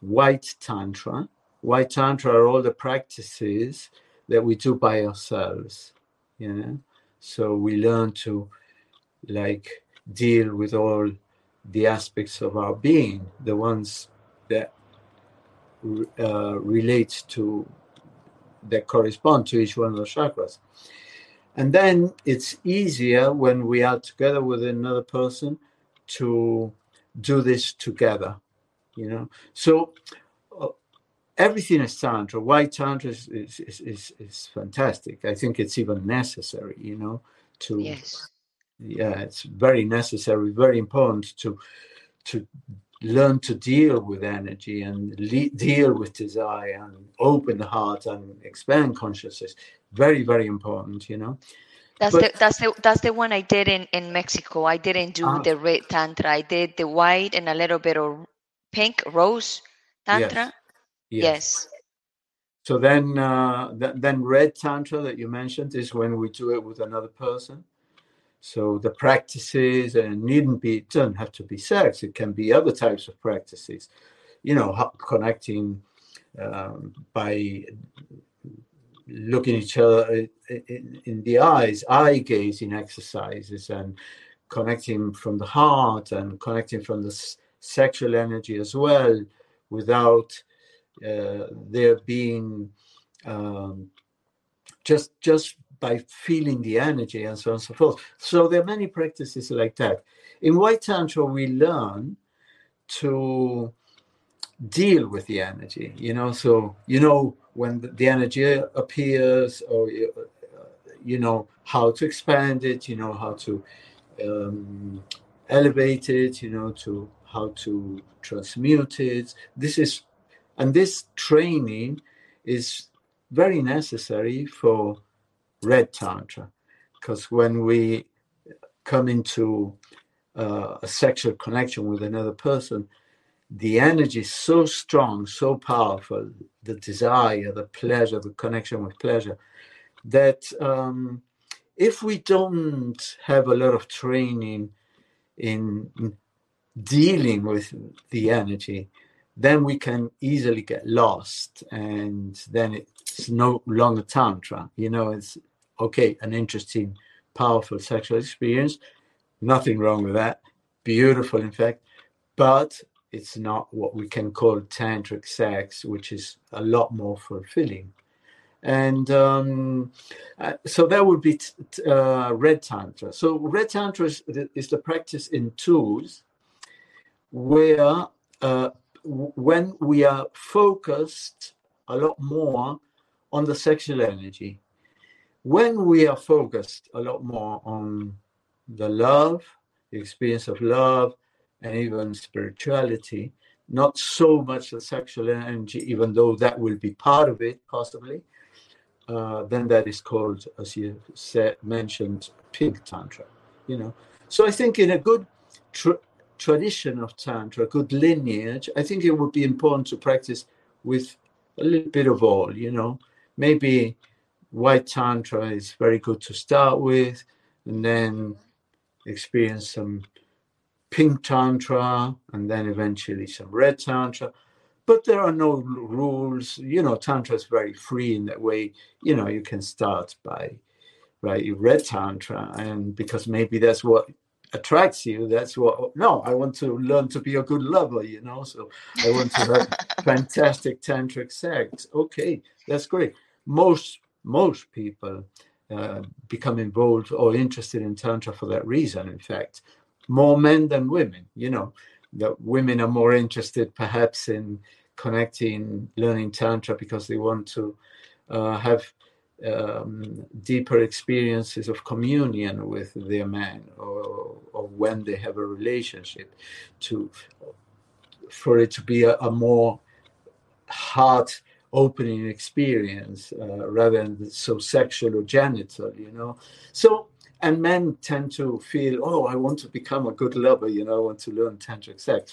Speaker 2: white Tantra. White Tantra are all the practices that we do by ourselves. Know? So we learn to like deal with all the aspects of our being, the ones that uh, relate to that correspond to each one of the chakras. And then it's easier when we are together with another person to do this together, you know. So uh, everything is tantra. Why tantra is, is, is, is, fantastic. I think it's even necessary, you know, to
Speaker 1: yes
Speaker 2: yeah it's very necessary very important to to learn to deal with energy and le- deal with desire and open the heart and expand consciousness very very important you know
Speaker 1: that's
Speaker 2: But-
Speaker 1: the that's the that's the one I did in in Mexico. I didn't do
Speaker 2: Ah.
Speaker 1: the red tantra. I did the white and a little bit of pink rose tantra. Yes.
Speaker 2: so then uh th- then red tantra that you mentioned is when we do it with another person so the practices and needn't be it doesn't have to be sex it can be other types of practices. You know connecting um, by looking each other in, in, in the eyes eye gazing exercises and connecting from the heart and connecting from the s- sexual energy as well without uh, there being um, just just by feeling the energy and so on and so forth. So there are many practices like that. In White Tantra, we learn to deal with the energy. You know, so you know when the- energy appears, or you you know how to expand it. You know how to um, elevate it. You know to how to transmute it. This is and this training is very necessary for red tantra. Because when we come into uh, a sexual connection with another person the energy is so strong so powerful the desire the pleasure the connection with pleasure that um, if we don't have a lot of training in dealing with the energy then we can easily get lost and then it's no longer tantra. You know it's okay an interesting powerful sexual experience. Nothing wrong with that. Beautiful in fact. But it's not what we can call tantric sex which is a lot more fulfilling. And um, uh, so that would be t- t- uh, red tantra. So red tantra is, is the practice in tools where uh, when we are focused a lot more on the sexual energy, when we are focused a lot more on the love, the experience of love, and even spirituality, not so much the sexual energy, even though that will be part of it, possibly, uh, then that is called, as you said, mentioned, pink tantra. You know, so I think in a good tr- tradition of tantra, good lineage, I think it would be important to practice with a little bit of all. You know, maybe white tantra is very good to start with, and then experience some pink tantra, and then eventually some red tantra. But there are no rules. You know, tantra is very free in that way. You know, you can start by by red tantra, and because maybe that's what attracts you that's what no i want to learn to be a good lover you know so i want to have fantastic tantric sex okay that's great most most people uh, become involved or interested in tantra for that reason. In fact, more men than women. You know, that women are more interested perhaps in connecting, learning tantra because they want to uh, have um, deeper experiences of communion with their man or, or when they have a relationship to for it to be a, a more heart opening experience uh, rather than so sexual or genital you know? So and men tend to feel oh i want to become a good lover you know i want to learn tantric sex.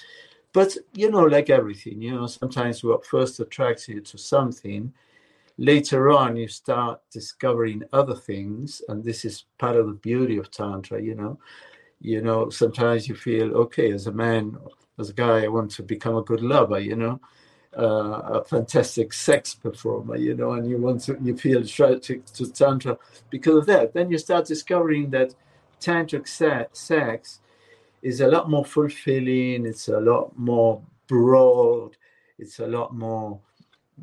Speaker 2: But you know like everything you know sometimes what first attracts you to something later on you start discovering other things and this is part of the beauty of tantra you know? You know sometimes you feel okay as a man as a guy i want to become a good lover you know uh, a fantastic sex performer you know and you want to you feel attracted to tantra because of that then you start discovering that tantric se- sex is a lot more fulfilling it's a lot more broad it's a lot more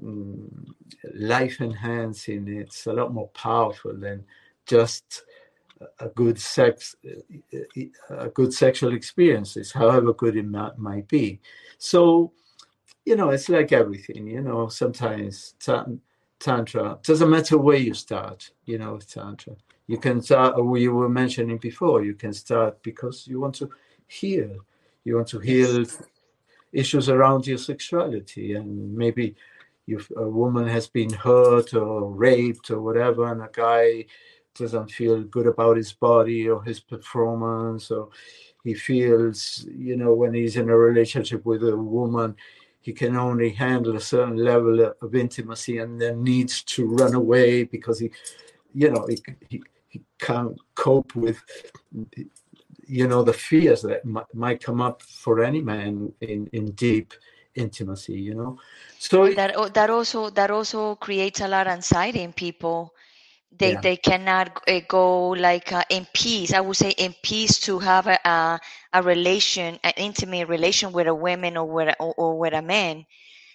Speaker 2: mm, life enhancing. It's a lot more powerful than just a good sex, a good sexual experiences, however good it might be. So, you know, it's like everything. You know, sometimes tantra doesn't matter where you start. You know, tantra. You can start. We were mentioning before. You can start because you want to heal. You want to heal issues around your sexuality, and maybe if a woman has been hurt or raped or whatever, and a guy doesn't feel good about his body or his performance, or he feels, you know, when he's in a relationship with a woman, he can only handle a certain level of intimacy and then needs to run away because he, you know, he, he, he can't cope with you know the fears that might, might come up for any man in in deep intimacy you know? So
Speaker 1: that that also that also creates a lot of anxiety in people they yeah. they cannot uh, go like uh, in peace i would say in peace to have a, a, a relation an intimate relation with a woman or with a, or, or with a man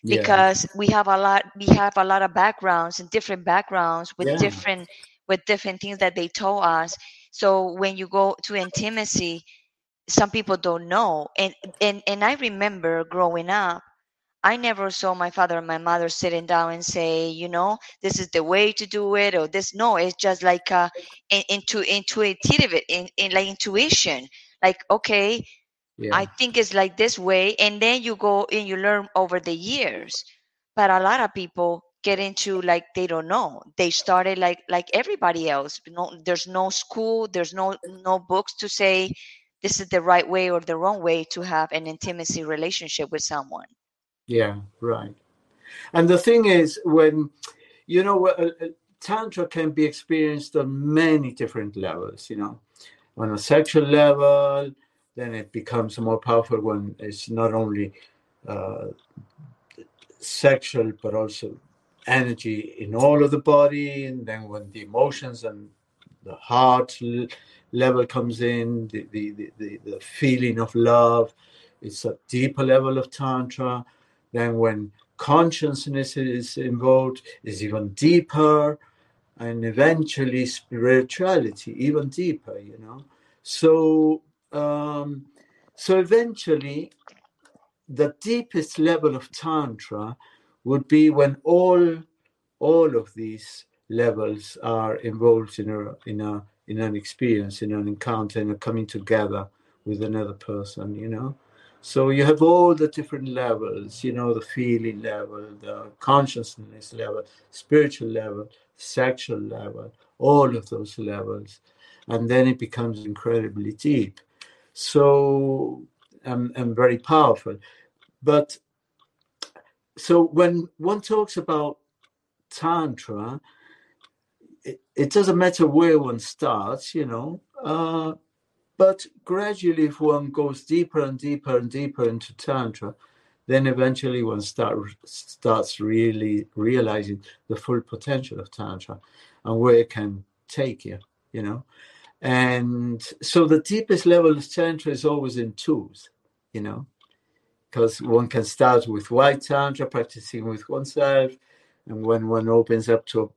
Speaker 1: because yeah. we have a lot we have a lot of backgrounds and different backgrounds with yeah. different with different things that they told us so when you go to intimacy some people don't know and and and i remember growing up I never saw my father and my mother sitting down and say, you know, this is the way to do it, or this. No, it's just like uh, into intuitive, in, in like intuition. Like, okay, yeah. I think it's like this way, and then you go and you learn over the years. But a lot of people get into like they don't know. They started like like everybody else. No, there's no school, there's no no books to say this is the right way or the wrong way to have an intimacy relationship with someone.
Speaker 2: Yeah, right. And the thing is, when you know, uh, uh, tantra can be experienced on many different levels. You know, on a sexual level, then it becomes more powerful when it's not only uh, sexual but also energy in all of the body, and then when the emotions and the heart level comes in, the the, the, the, the feeling of love, it's a deeper level of tantra then when consciousness is involved is even deeper and eventually spirituality even deeper you know? So um so eventually the deepest level of tantra would be when all all of these levels are involved in a in a in an experience in an encounter in a coming together with another person you know so you have all the different levels, you know, the feeling level, the consciousness level, spiritual level, sexual level, all of those levels. And then it becomes incredibly deep. So, um, and very powerful. But so when one talks about Tantra, it, it doesn't matter where one starts, you know. Uh, but gradually, if one goes deeper and deeper and deeper into Tantra, then eventually one start, starts really realizing the full potential of Tantra and where it can take you, you know. And so the deepest level of Tantra is always in twos, you know, because one can start with white Tantra, practicing with oneself. And when one opens up to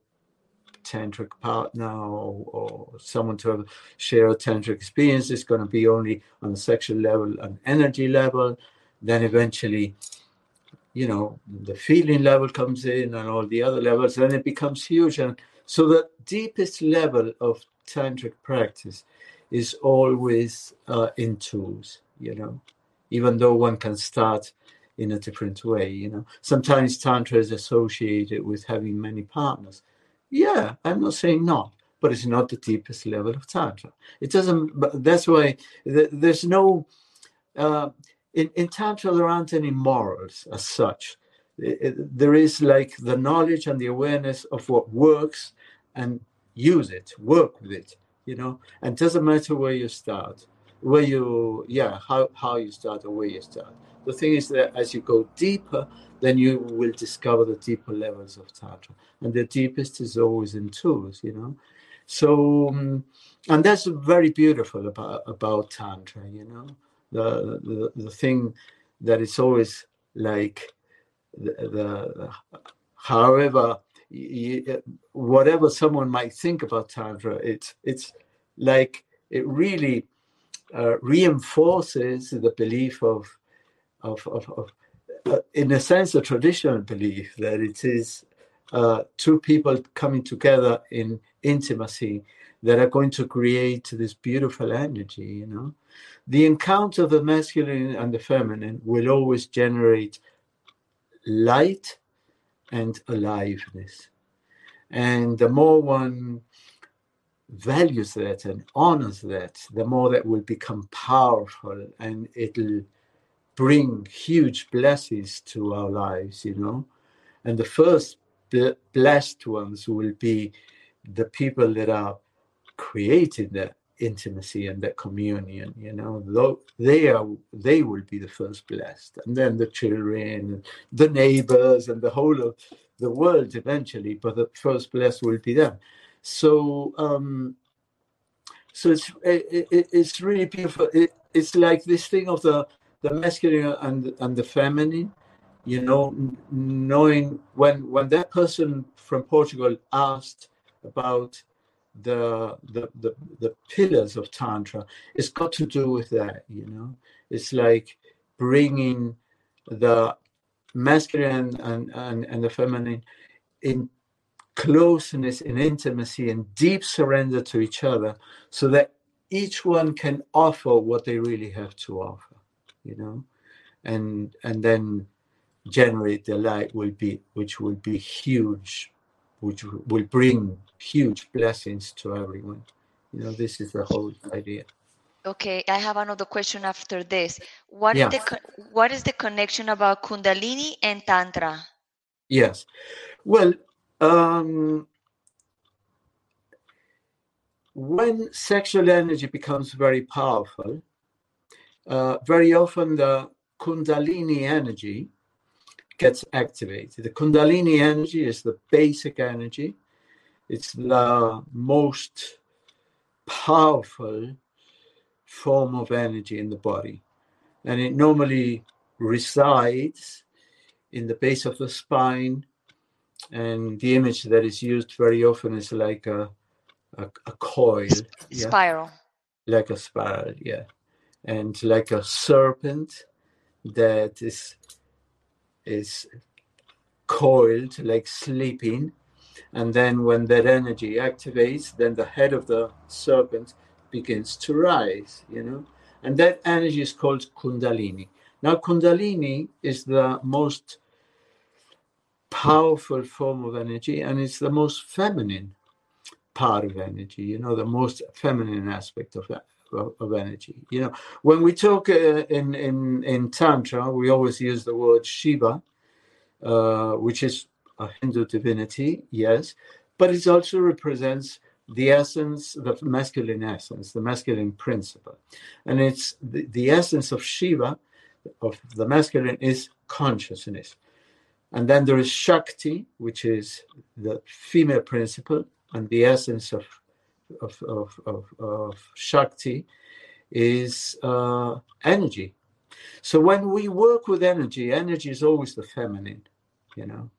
Speaker 2: tantric partner or, or someone to have, share a tantric experience is going to be only on a sexual level an energy level. Then eventually, you know, the feeling level comes in and all the other levels, then it becomes huge. And so the deepest level of tantric practice is always uh, in twos, you know, even though one can start in a different way, you know. Sometimes tantra is associated with having many partners. Yeah, I'm not saying not, but it's not the deepest level of tantra. It doesn't. But that's why there's no. Uh, in, in tantra, there aren't any morals as such. It, it, there is like the knowledge and the awareness of what works, and use it, work with it you know and doesn't matter where you start where you yeah how, how you start or where you start the thing is that as you go deeper then you will discover the deeper levels of tantra. And the deepest is always in twos you know? So um, and that's very beautiful about about tantra you know? The the, the thing that is always like the, the however whatever someone might think about tantra it's it's like it really uh, reinforces the belief of of, of, of uh, in a sense a traditional belief that it is uh, two people coming together in intimacy that are going to create this beautiful energy you know the encounter of the masculine and the feminine will always generate light and aliveness. And the more one values that and honors that, the more that will become powerful and it'll bring huge blessings to our lives, you know. And the first blessed ones will be the people that are creating that intimacy and that communion you know? They are they will be the first blessed. And then the children the neighbors and the whole of the world eventually but the first blessed will be them. So um so it's it, it, it's really beautiful. It, it's like this thing of the the masculine and and the feminine you know knowing when when that person from portugal asked about the, the the the pillars of tantra it's got to do with that you know. It's like bringing the masculine and, and, and the feminine in closeness in intimacy and deep surrender to each other so that each one can offer what they really have to offer you know and and then generate the light will be which will be huge which will bring huge blessings to everyone. You know, this is the whole idea.
Speaker 1: Okay, I have another question after this. What yeah. is the what is the connection about Kundalini and Tantra?
Speaker 2: Yes, well, um, when sexual energy becomes very powerful, uh, very often the Kundalini energy gets activated. The Kundalini energy is the basic energy it's the most powerful form of energy in the body. And it normally resides in the base of the spine. And the image that is used very often is like a, a, a coil.
Speaker 1: Yeah? Spiral.
Speaker 2: Like a spiral, yeah. And like a serpent that is is coiled, like sleeping, and then when that energy activates, then the head of the serpent begins to rise, you know. And that energy is called Kundalini. Now, Kundalini is the most powerful form of energy and it's the most feminine part of energy, you know, the most feminine aspect of that. Of, energy, you know, when we talk uh, in in in tantra, we always use the word Shiva, uh, which is a Hindu divinity, yes, but it also represents the essence, the masculine essence, the masculine principle. And it's the, the essence of Shiva, of the masculine, is consciousness. And then there is Shakti, which is the female principle, and the essence of, of, of, of, of Shakti is uh, energy. So when we work with energy, energy is always the feminine, you know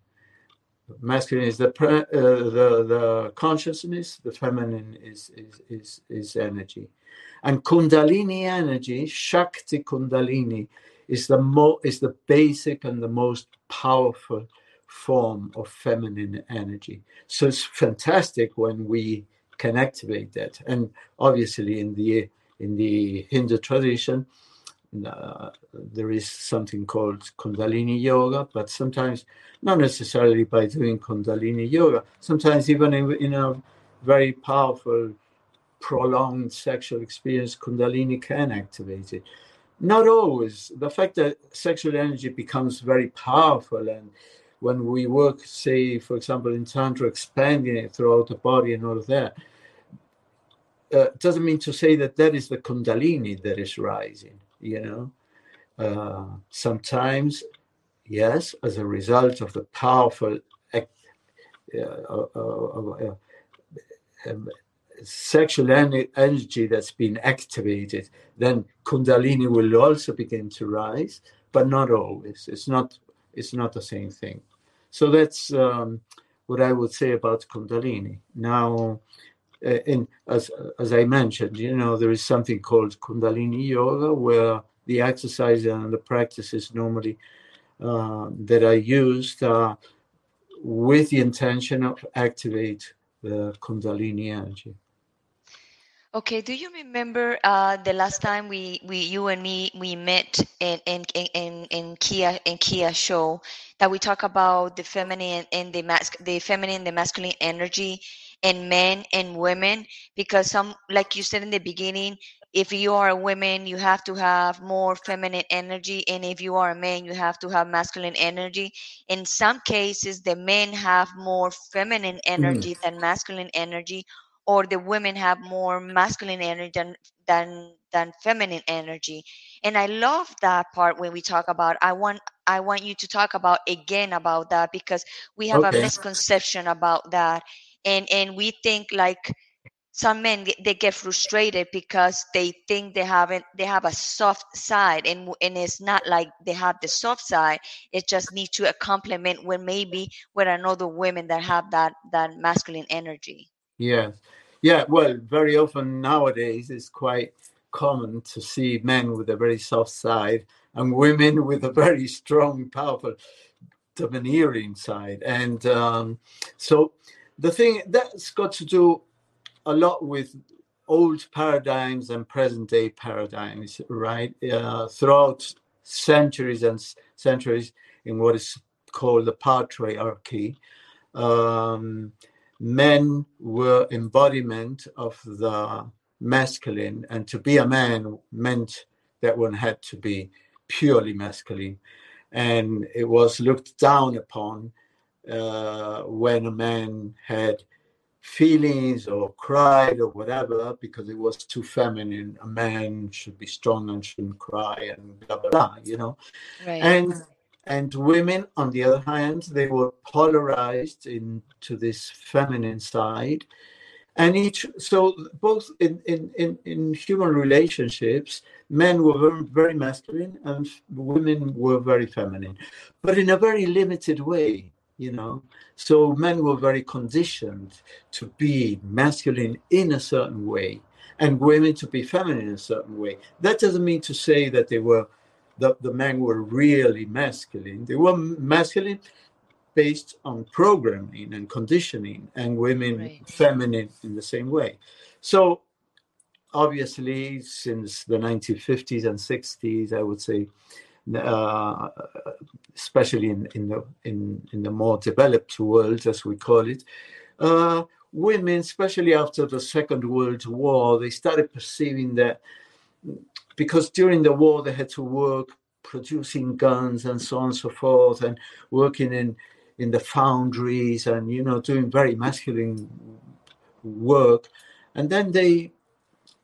Speaker 2: masculine is the, uh, the the consciousness, the feminine is is is, is energy, and Kundalini energy, Shakti Kundalini, is the mo is the basic and the most powerful form of feminine energy. So it's fantastic when we can activate that. And obviously, in the in the Hindu tradition, uh, there is something called Kundalini yoga, but sometimes not necessarily by doing Kundalini yoga. Sometimes even in, in a very powerful, prolonged sexual experience, Kundalini can activate it. Not always. The fact that sexual energy becomes very powerful and when we work, say, for example, in Tantra, expanding it throughout the body and all of that, uh, doesn't mean to say that that is the Kundalini that is rising, you know. Uh, sometimes, yes, as a result of the powerful uh, uh, uh, um, sexual energy that's been activated, then Kundalini will also begin to rise, but not always. It's not. It's not the same thing. So that's um, what I would say about Kundalini. Now, uh, in, as, as I mentioned, you know, there is something called Kundalini Yoga where the exercise and the practices normally uh, that are used uh, with the intention of activate the Kundalini energy.
Speaker 1: Okay, do you remember uh, the last time we, we you and me we met in in in in Kia in Kia show that we talk about the feminine and the mas the feminine the masculine energy in men and women because some like you said in the beginning if you are a woman you have to have more feminine energy and if you are a man you have to have masculine energy in some cases the men have more feminine energy mm. than masculine energy or the women have more masculine energy than than than feminine energy and i love that part when we talk about i want i want you to talk about again about that because we have okay. a misconception about that and and we think like some men they get frustrated because they think they haven't they have a soft side and and it's not like they have the soft side it just needs to complement when maybe with another women that have that that masculine energy
Speaker 2: Yes. Yeah, well, very often nowadays it's quite common to see men with a very soft side and women with a very strong, powerful, domineering side. And um, so the thing that's got to do a lot with old paradigms and present day paradigms, right? Uh, throughout centuries and centuries in what is called the patriarchy. Um, men were embodiment of the masculine, and to be a man meant that one had to be purely masculine. And it was looked down upon uh, when a man had feelings or cried or whatever because it was too feminine. A man should be strong and shouldn't cry and blah blah blah, you know. Right. And and women, on the other hand, they were polarized into this feminine side. And each, so both in, in, in, in human relationships, men were very, very masculine and women were very feminine, but in a very limited way, you know. So men were very conditioned to be masculine in a certain way and women to be feminine in a certain way. That doesn't mean to say that they were the, the men were really masculine. They were masculine based on programming and conditioning, and women right. feminine in the same way. So, obviously, since the 1950s and 60s, I would say, uh, especially in, in the in, in the more developed world, as we call it, uh, women, especially after the Second World War, they started perceiving that because during the war they had to work producing guns and so on and so forth and working in in the foundries and you know doing very masculine work. And then they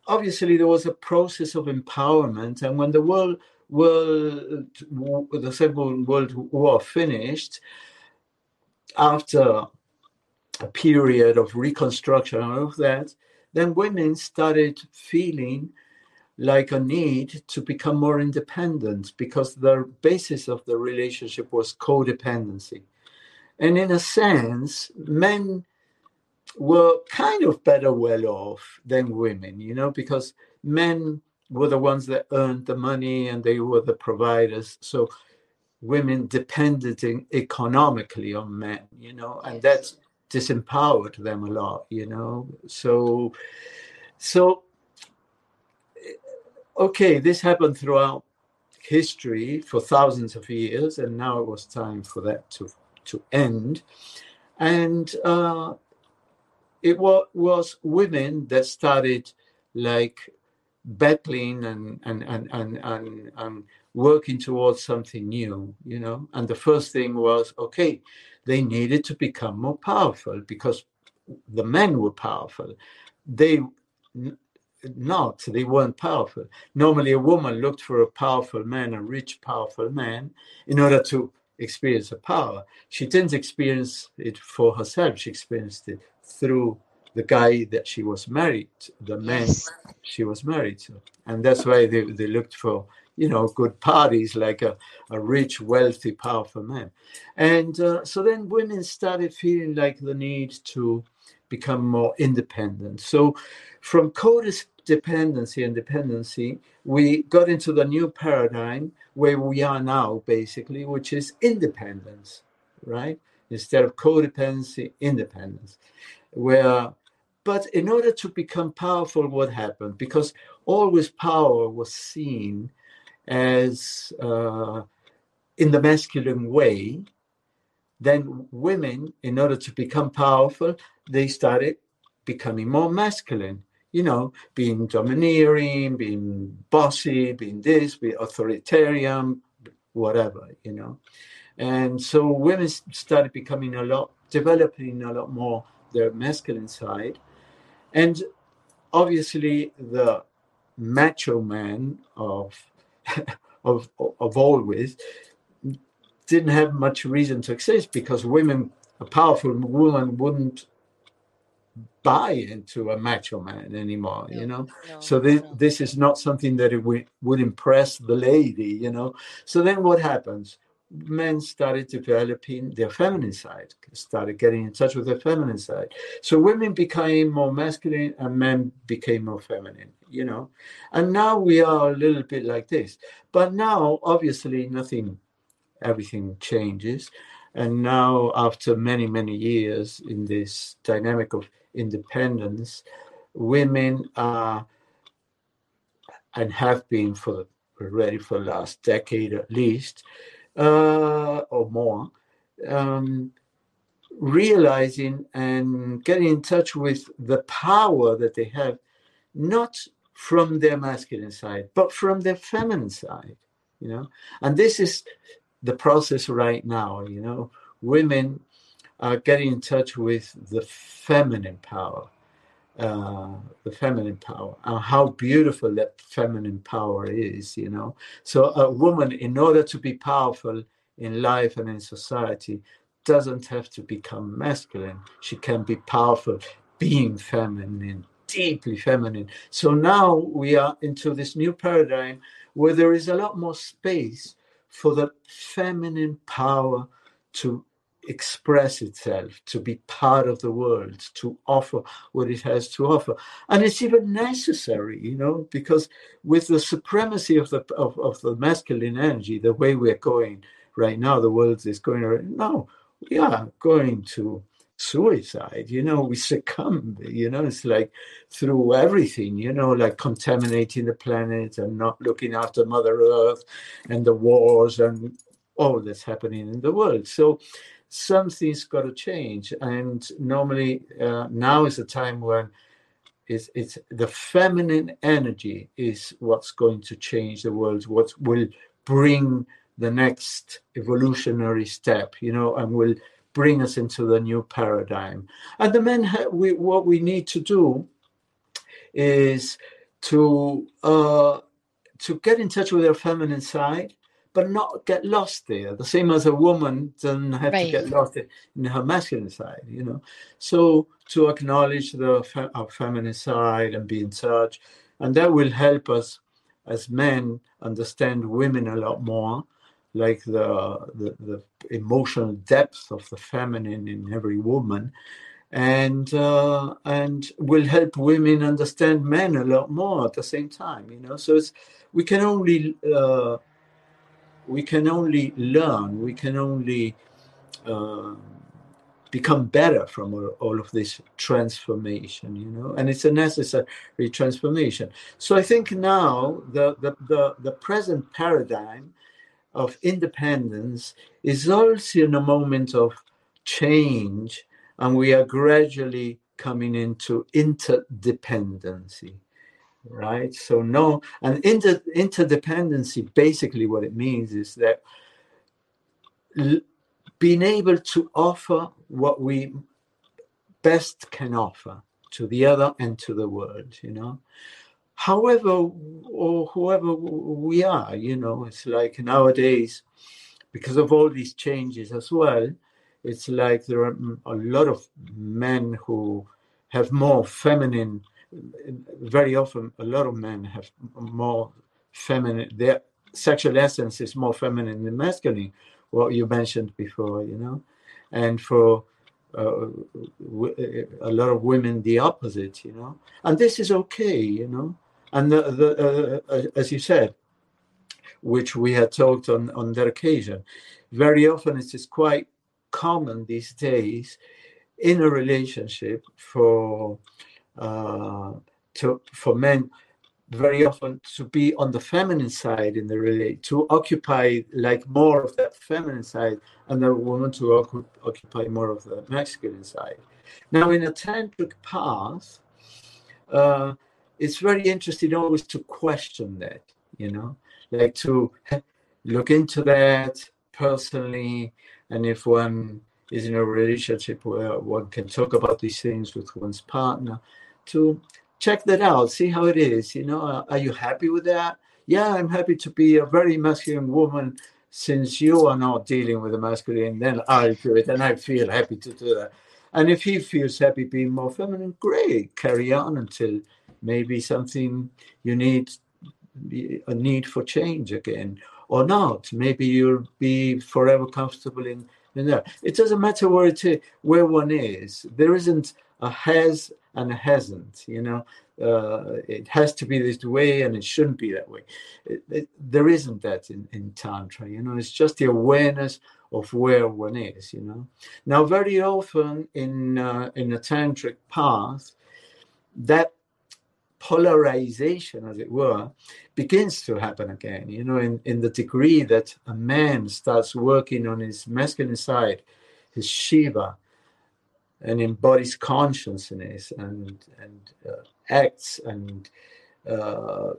Speaker 2: obviously there was a process of empowerment and when the world world the second world war finished after a period of reconstruction and all of that then women started feeling like a need to become more independent because the basis of the relationship was codependency. And in a sense, men were kind of better well off than women, you know, because men were the ones that earned the money and they were the providers. So women depended in, economically on men, you know, and that disempowered them a lot, you know. So, so okay, this happened throughout history for thousands of years, and now it was time for that to to end. And uh, it was, was women that started like battling and and and and and, and working towards something new, you know. And the first thing was okay, they needed to become more powerful because the men were powerful. They not, they weren't powerful. Normally, a woman looked for a powerful man, a rich, powerful man, in order to experience a power. She didn't experience it for herself, she experienced it through the guy that she was married, the man she was married to. And that's why they, they looked for, you know, good parties like a, a rich, wealthy, powerful man. And uh, so then women started feeling like the need to become more independent. So from codependency and dependency, we got into the new paradigm where we are now, basically, which is independence, right? Instead of codependency, independence. Where but in order to become powerful, what happened? Because always power was seen as uh, in the masculine way, then women, in order to become powerful, they started becoming more masculine. You know, being domineering, being bossy, being this, being authoritarian, whatever. You know, and so women started becoming a lot, developing a lot more their masculine side, and obviously the macho man of of of always didn't have much reason to exist because women, a powerful woman, wouldn't buy into a macho man anymore, no, you know. No, so this, no. this is not something that it would, would impress the lady, you know. So then what happens? Men started developing their feminine side, started getting in touch with their feminine side. So women became more masculine and men became more feminine, you know. And now we are a little bit like this. But now, obviously, nothing everything changes. And now, after many, many years in this dynamic of independence, women are and have been for already for the last decade at least, uh, or more, um, realizing and getting in touch with the power that they have, not from their masculine side, but from their feminine side. You know, and this is the process right now. You know, women are getting in touch with the feminine power, uh, the feminine power, and how beautiful that feminine power is. You know, so a woman, in order to be powerful in life and in society, doesn't have to become masculine. She can be powerful being feminine, deeply feminine. So now we are into this new paradigm where there is a lot more space for the feminine power to express itself, to be part of the world, to offer what it has to offer. And it's even necessary, you know, because with the supremacy of the of, of the masculine energy, the way we're going right now, the world is going around. No, we are going to suicide you know we succumb you know it's like through everything you know like contaminating the planet and not looking after mother earth and the wars and all that's happening in the world so something's got to change and normally uh, now is a time when it's, it's the feminine energy is what's going to change the world what will bring the next evolutionary step you know and will bring us into the new paradigm. And the men, ha- we, what we need to do is to uh, to get in touch with their feminine side, but not get lost there. The same as a woman doesn't have right. to get lost in her masculine side, you know. So to acknowledge the fe- our feminine side and be in touch, and that will help us as men understand women a lot more like the, the, the emotional depth of the feminine in every woman and uh, and will help women understand men a lot more at the same time you know so it's we can only uh, we can only learn we can only uh, become better from all, all, of this transformation you know and it's a necessary transformation. So i think now the the the, the present paradigm of independence is also in a moment of change and we are gradually coming into interdependency right? So no and inter, interdependency basically what it means is that l- being able to offer what we best can offer to the other and to the world you know? However or whoever we are you know it's like nowadays because of all these changes as well it's like there are a lot of men who have more feminine very often a lot of men have more feminine their sexual essence is more feminine than masculine what you mentioned before you know? And for uh, a lot of women the opposite you know? And this is okay you know? And the, the, uh, uh, as you said which we had talked on on that occasion very often it is quite common these days in a relationship for uh, to for men very often to be on the feminine side in the relate to occupy like more of that feminine side and the woman to occupy more of the masculine side. Now in a tantric path uh, it's very interesting always to question that you know? Like to look into that personally and if one is in a relationship where one can talk about these things with one's partner to check that out, see how it is. You know, uh, are you happy with that? Yeah, I'm happy to be a very masculine woman since you are not dealing with a masculine, then I'll do it and I feel happy to do that. And if he feels happy being more feminine, great, carry on until maybe something you need a need for change again or not. Maybe you'll be forever comfortable in, in that. It doesn't matter where it is, where one is. There isn't a has and hasn't. You know, uh, it has to be this way and it shouldn't be that way. It, it, there isn't that in, in Tantra. You know, it's just the awareness of where one is. You know, now very often in uh, in a tantric path, that polarization, as it were, begins to happen again. You know, in, in the degree that a man starts working on his masculine side, his Shiva, and embodies consciousness and and uh, acts and uh,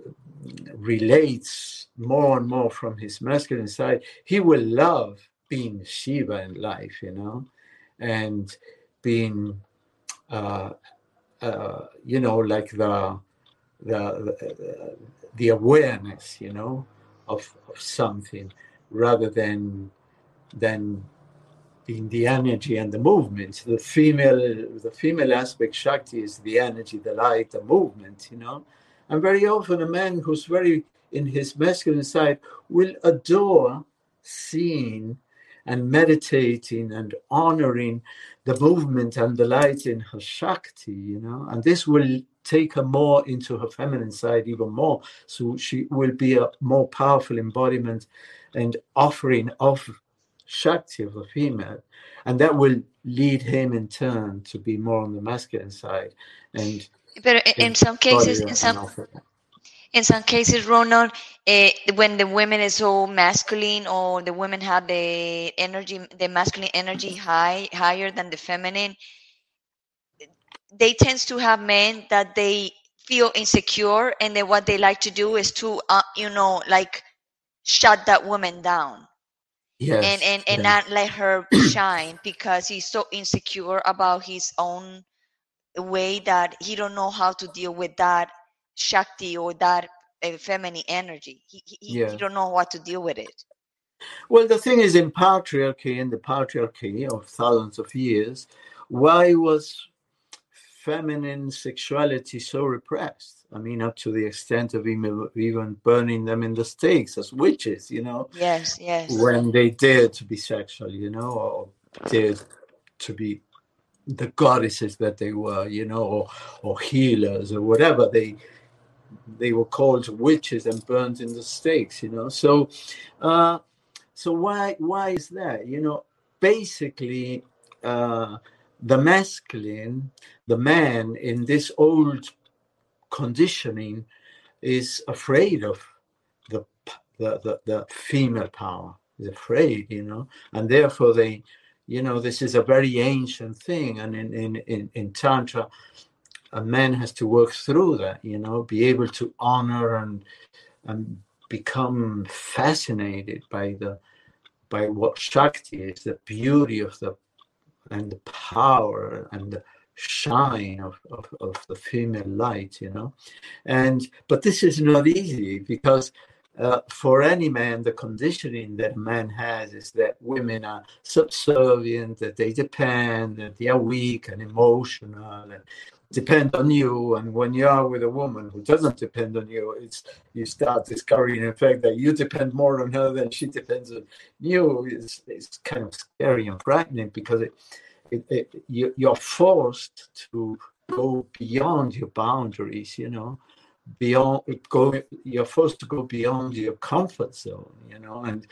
Speaker 2: relates more and more from his masculine side, he will love being Shiva in life, you know, and being, uh, uh, you know, like the the the, the awareness, you know, of, of something rather than than in the energy and the movement. The female, the female aspect Shakti is the energy, the light, the movement, you know. And very often a man who's very in his masculine side will adore seeing and meditating and honoring the movement and the light in her Shakti, you know, and this will take her more into her feminine side even more. So she will be a more powerful embodiment and offering of Shakti of the female, and that will lead him in turn to be more on the masculine side. And
Speaker 1: but in some cases, in some in some cases, Ronald, uh, when the women is so masculine or the women have the energy, the masculine energy high higher than the feminine, they tend to have men that they feel insecure, and then what they like to do is to, uh, you know, like shut that woman down
Speaker 2: yes,
Speaker 1: and and, and
Speaker 2: yes.
Speaker 1: not let her shine because he's so insecure about his own way that he don't know how to deal with that shakti or that uh, feminine energy he, he,
Speaker 2: Yeah.
Speaker 1: he don't know what to deal with it
Speaker 2: Well, the thing is, in patriarchy, in the patriarchy of thousands of years, why was feminine sexuality so repressed. I mean, up to the extent of even, even burning them in the stakes as witches, you know.
Speaker 1: Yes, yes.
Speaker 2: When they dared to be sexual, you know, or dared to be the goddesses that they were, you know, or, or healers or whatever they they were called witches and burned in the stakes, you know. So, uh, so why why is that? You know, basically, uh, the masculine, the man in this old conditioning, is afraid of the the the, the female power. Is afraid, you know, and therefore they you know this is a very ancient thing and in in in, in tantra a man has to work through that you know be able to honor and and become fascinated by the by what shakti is the beauty of the and the power and the shine of, of, of the female light you know? And but this is not easy because uh, for any man, the conditioning that man has is that women are subservient, that they depend, that they are weak and emotional, and depend on you. And when you are with a woman who doesn't depend on you, it's you start discovering, in fact, that you depend more on her than she depends on you. It's, it's kind of scary and frightening because it, it, it you, you're forced to go beyond your boundaries, you know beyond go you're forced to go beyond your comfort zone you know and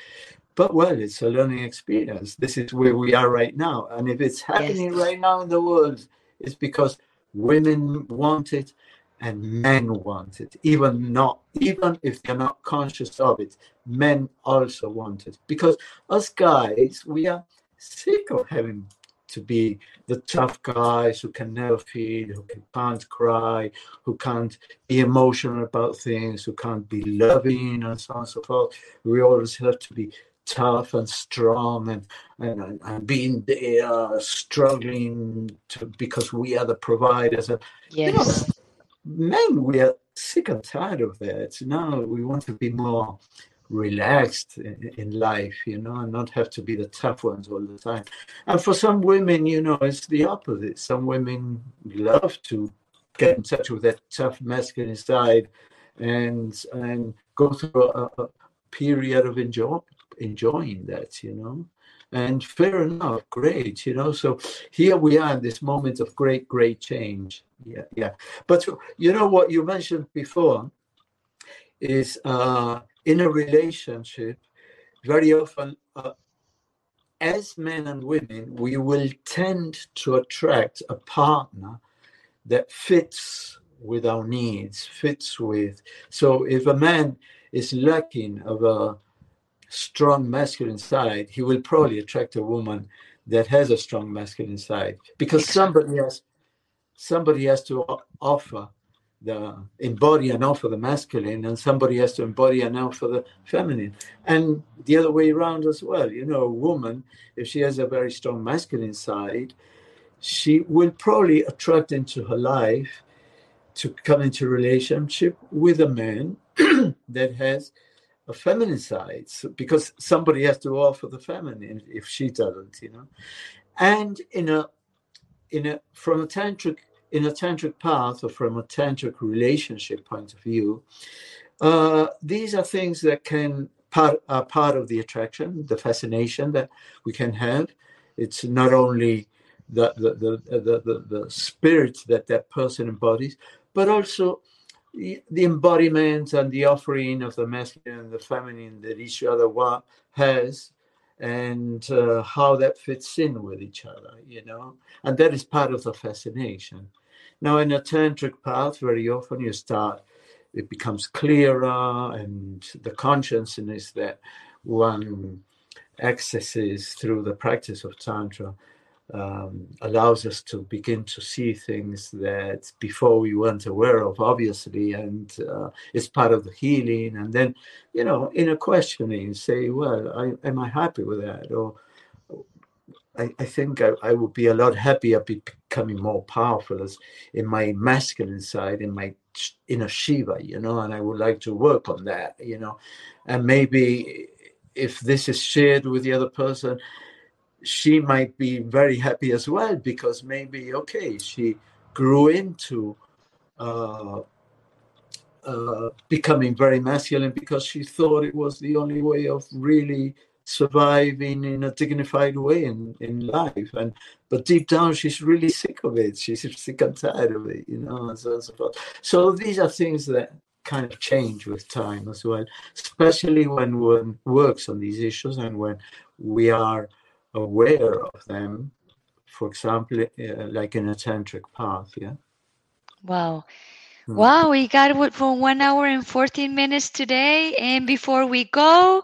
Speaker 2: but well it's a learning experience this is where we are right now and if it's happening yes. right now in the world it's because women want it and men want it even not even if they're not conscious of it men also want it because us guys we are sick of having to be the tough guys who can never feel, who can't cry, who can't be emotional about things, who can't be loving, and so on and so forth. We always have to be tough and strong and and, and being there struggling to, because we are the providers. And,
Speaker 1: yes.
Speaker 2: You know, men, we are sick and tired of that. Now we want to be more relaxed in, in, life, you know, and not have to be the tough ones all the time. And for some women, you know, it's the opposite. Some women love to get in touch with that tough masculine side and and go through a, a period of enjoy, enjoying that, you know. And fair enough, great, you know. So here we are in this moment of great, great change. Yeah, yeah. But you know what you mentioned before is uh, in a relationship, very often, uh, as men and women, we will tend to attract a partner that fits with our needs, fits with. So if a man is lacking of a strong masculine side, he will probably attract a woman that has a strong masculine side because somebody has somebody has to offer the embody and offer the masculine, and somebody has to embody and offer the feminine, and the other way around as well. You know, a woman, if she has a very strong masculine side, she will probably attract into her life to come into relationship with a man that has feminine side because somebody has to offer the feminine if she doesn't you know and in a in a from a tantric in a tantric path or from a tantric relationship point of view, uh, these are things that can part are part of the attraction, the fascination that we can have. It's not only the the the the, the, the spirit that that person embodies, but also the embodiment and the offering of the masculine and the feminine that each other has and uh, how that fits in with each other, you know, and that is part of the fascination. Now, in a tantric path, very often you start, it becomes clearer, and the consciousness that one accesses through the practice of tantra um, allows us to begin to see things that before we weren't aware of, obviously, and uh, it's part of the healing. And then, you know, in a questioning, say, well, I, am I happy with that? Or I, I think I, I, would be a lot happier becoming more powerful as in my masculine side, in my inner Shiva, you know, and I would like to work on that, you know. And maybe if this is shared with the other person, she might be very happy as well because maybe okay she grew into uh, uh, becoming very masculine because she thought it was the only way of really surviving in a dignified way in, in life. And but deep down, she's really sick of it. She's sick and tired of it, you know, and so and so forth. So these are things that kind of change with time as well, especially when one works on these issues and when we are aware of them. For example, uh, like in a tantric path, yeah.
Speaker 1: Wow. Wow, we got it for one hour and 14 minutes today. And before we go,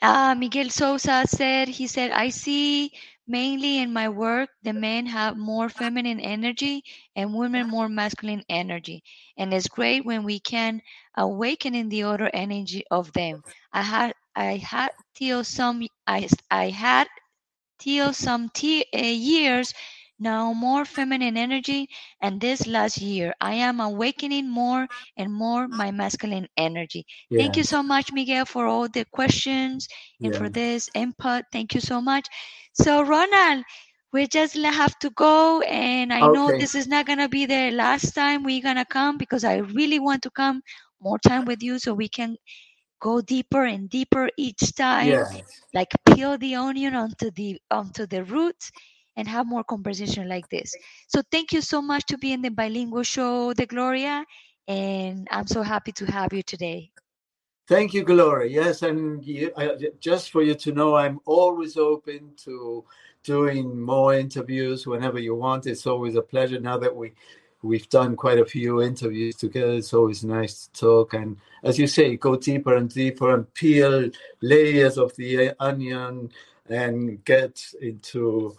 Speaker 1: uh, Miguel Sousa said, he said, I see mainly in my work, the men have more feminine energy and women more masculine energy. And it's great when we can awaken in the other energy of them. I had, I had till some, I, I had till some uh, years now more feminine energy and this last year i am awakening more and more my masculine energy. Thank you so much miguel for all the questions and for this input. Thank you so much. So ronald we just have to go and i know this is not going to be the last time we're going to come because i really want to come more time with you so we can go deeper and deeper each time
Speaker 2: Yes.
Speaker 1: like peel the onion onto the onto the roots and have more conversation like this. So thank you so much to be in the bilingual show, the Gloria, and I'm so happy to have you today.
Speaker 2: Thank you, Gloria. Yes, and you, I, just for you to know, I'm always open to doing more interviews whenever you want. It's always a pleasure. Now that we we've done quite a few interviews together, it's always nice to talk. And as you say, go deeper and deeper and peel layers of the onion and get into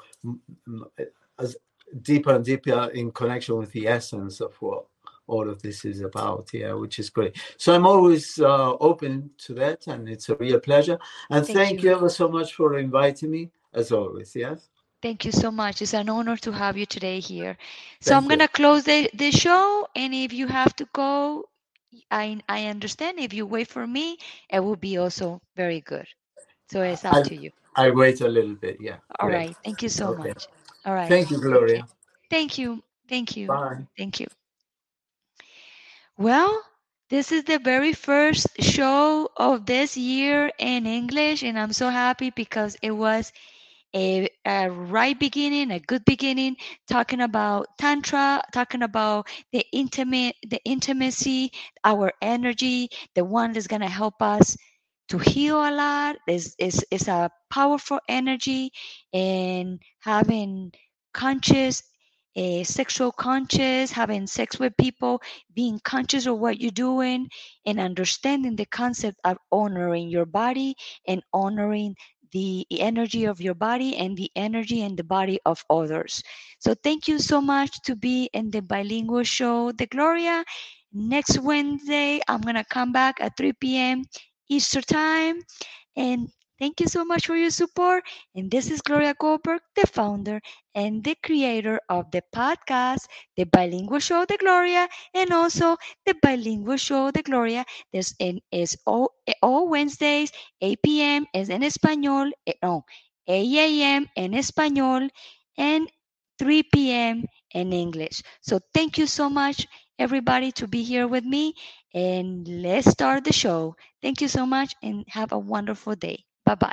Speaker 2: as deeper and deeper in connection with the essence of what all of this is about yeah which is great so i'm always uh, open to that and it's a real pleasure and
Speaker 1: Thank
Speaker 2: thank,
Speaker 1: you.
Speaker 2: you. ever so much for inviting me as always yes
Speaker 1: Thank you so much. It's an honor to have you today here. So
Speaker 2: Thank
Speaker 1: I'm gonna close the, the show, and if you have to go, I I understand. If you wait for me, it will be also very good. So it's up
Speaker 2: I,
Speaker 1: to you.
Speaker 2: i wait a little bit yeah
Speaker 1: All
Speaker 2: great.
Speaker 1: right. Thank you so
Speaker 2: Okay.
Speaker 1: much. All right.
Speaker 2: thank you gloria
Speaker 1: Thank you. Thank you.
Speaker 2: bye
Speaker 1: Thank you. Well, this is the very first show of this year in English, and I'm so happy because it was a, a right beginning, a good beginning, talking about tantra, talking about the intimate, the intimacy, our energy, the one that's gonna help us to heal a lot. is is is a powerful energy, and having conscious a sexual conscious, having sex with people, being conscious of what you're doing, and understanding the concept of honoring your body and honoring the energy mm. of your body and the energy and the body of others. So thank you so much to be in the bilingual show, The Gloria. Next Wednesday, I'm gonna come back at 3 p.m. Eastern time. And thank you so much for your support. And this is Gloria Goldberg, the founder and the creator of the podcast, The Bilingual Show The Gloria, and also The Bilingual Show The Gloria. In is all, all Wednesdays, 8 p.m. is en español, eh, no, 8 a.m. en español, and 3 p.m. in English. So thank you so much, everybody, to be here with me. And let's start the show. Thank you so much and have a wonderful day. Bye bye.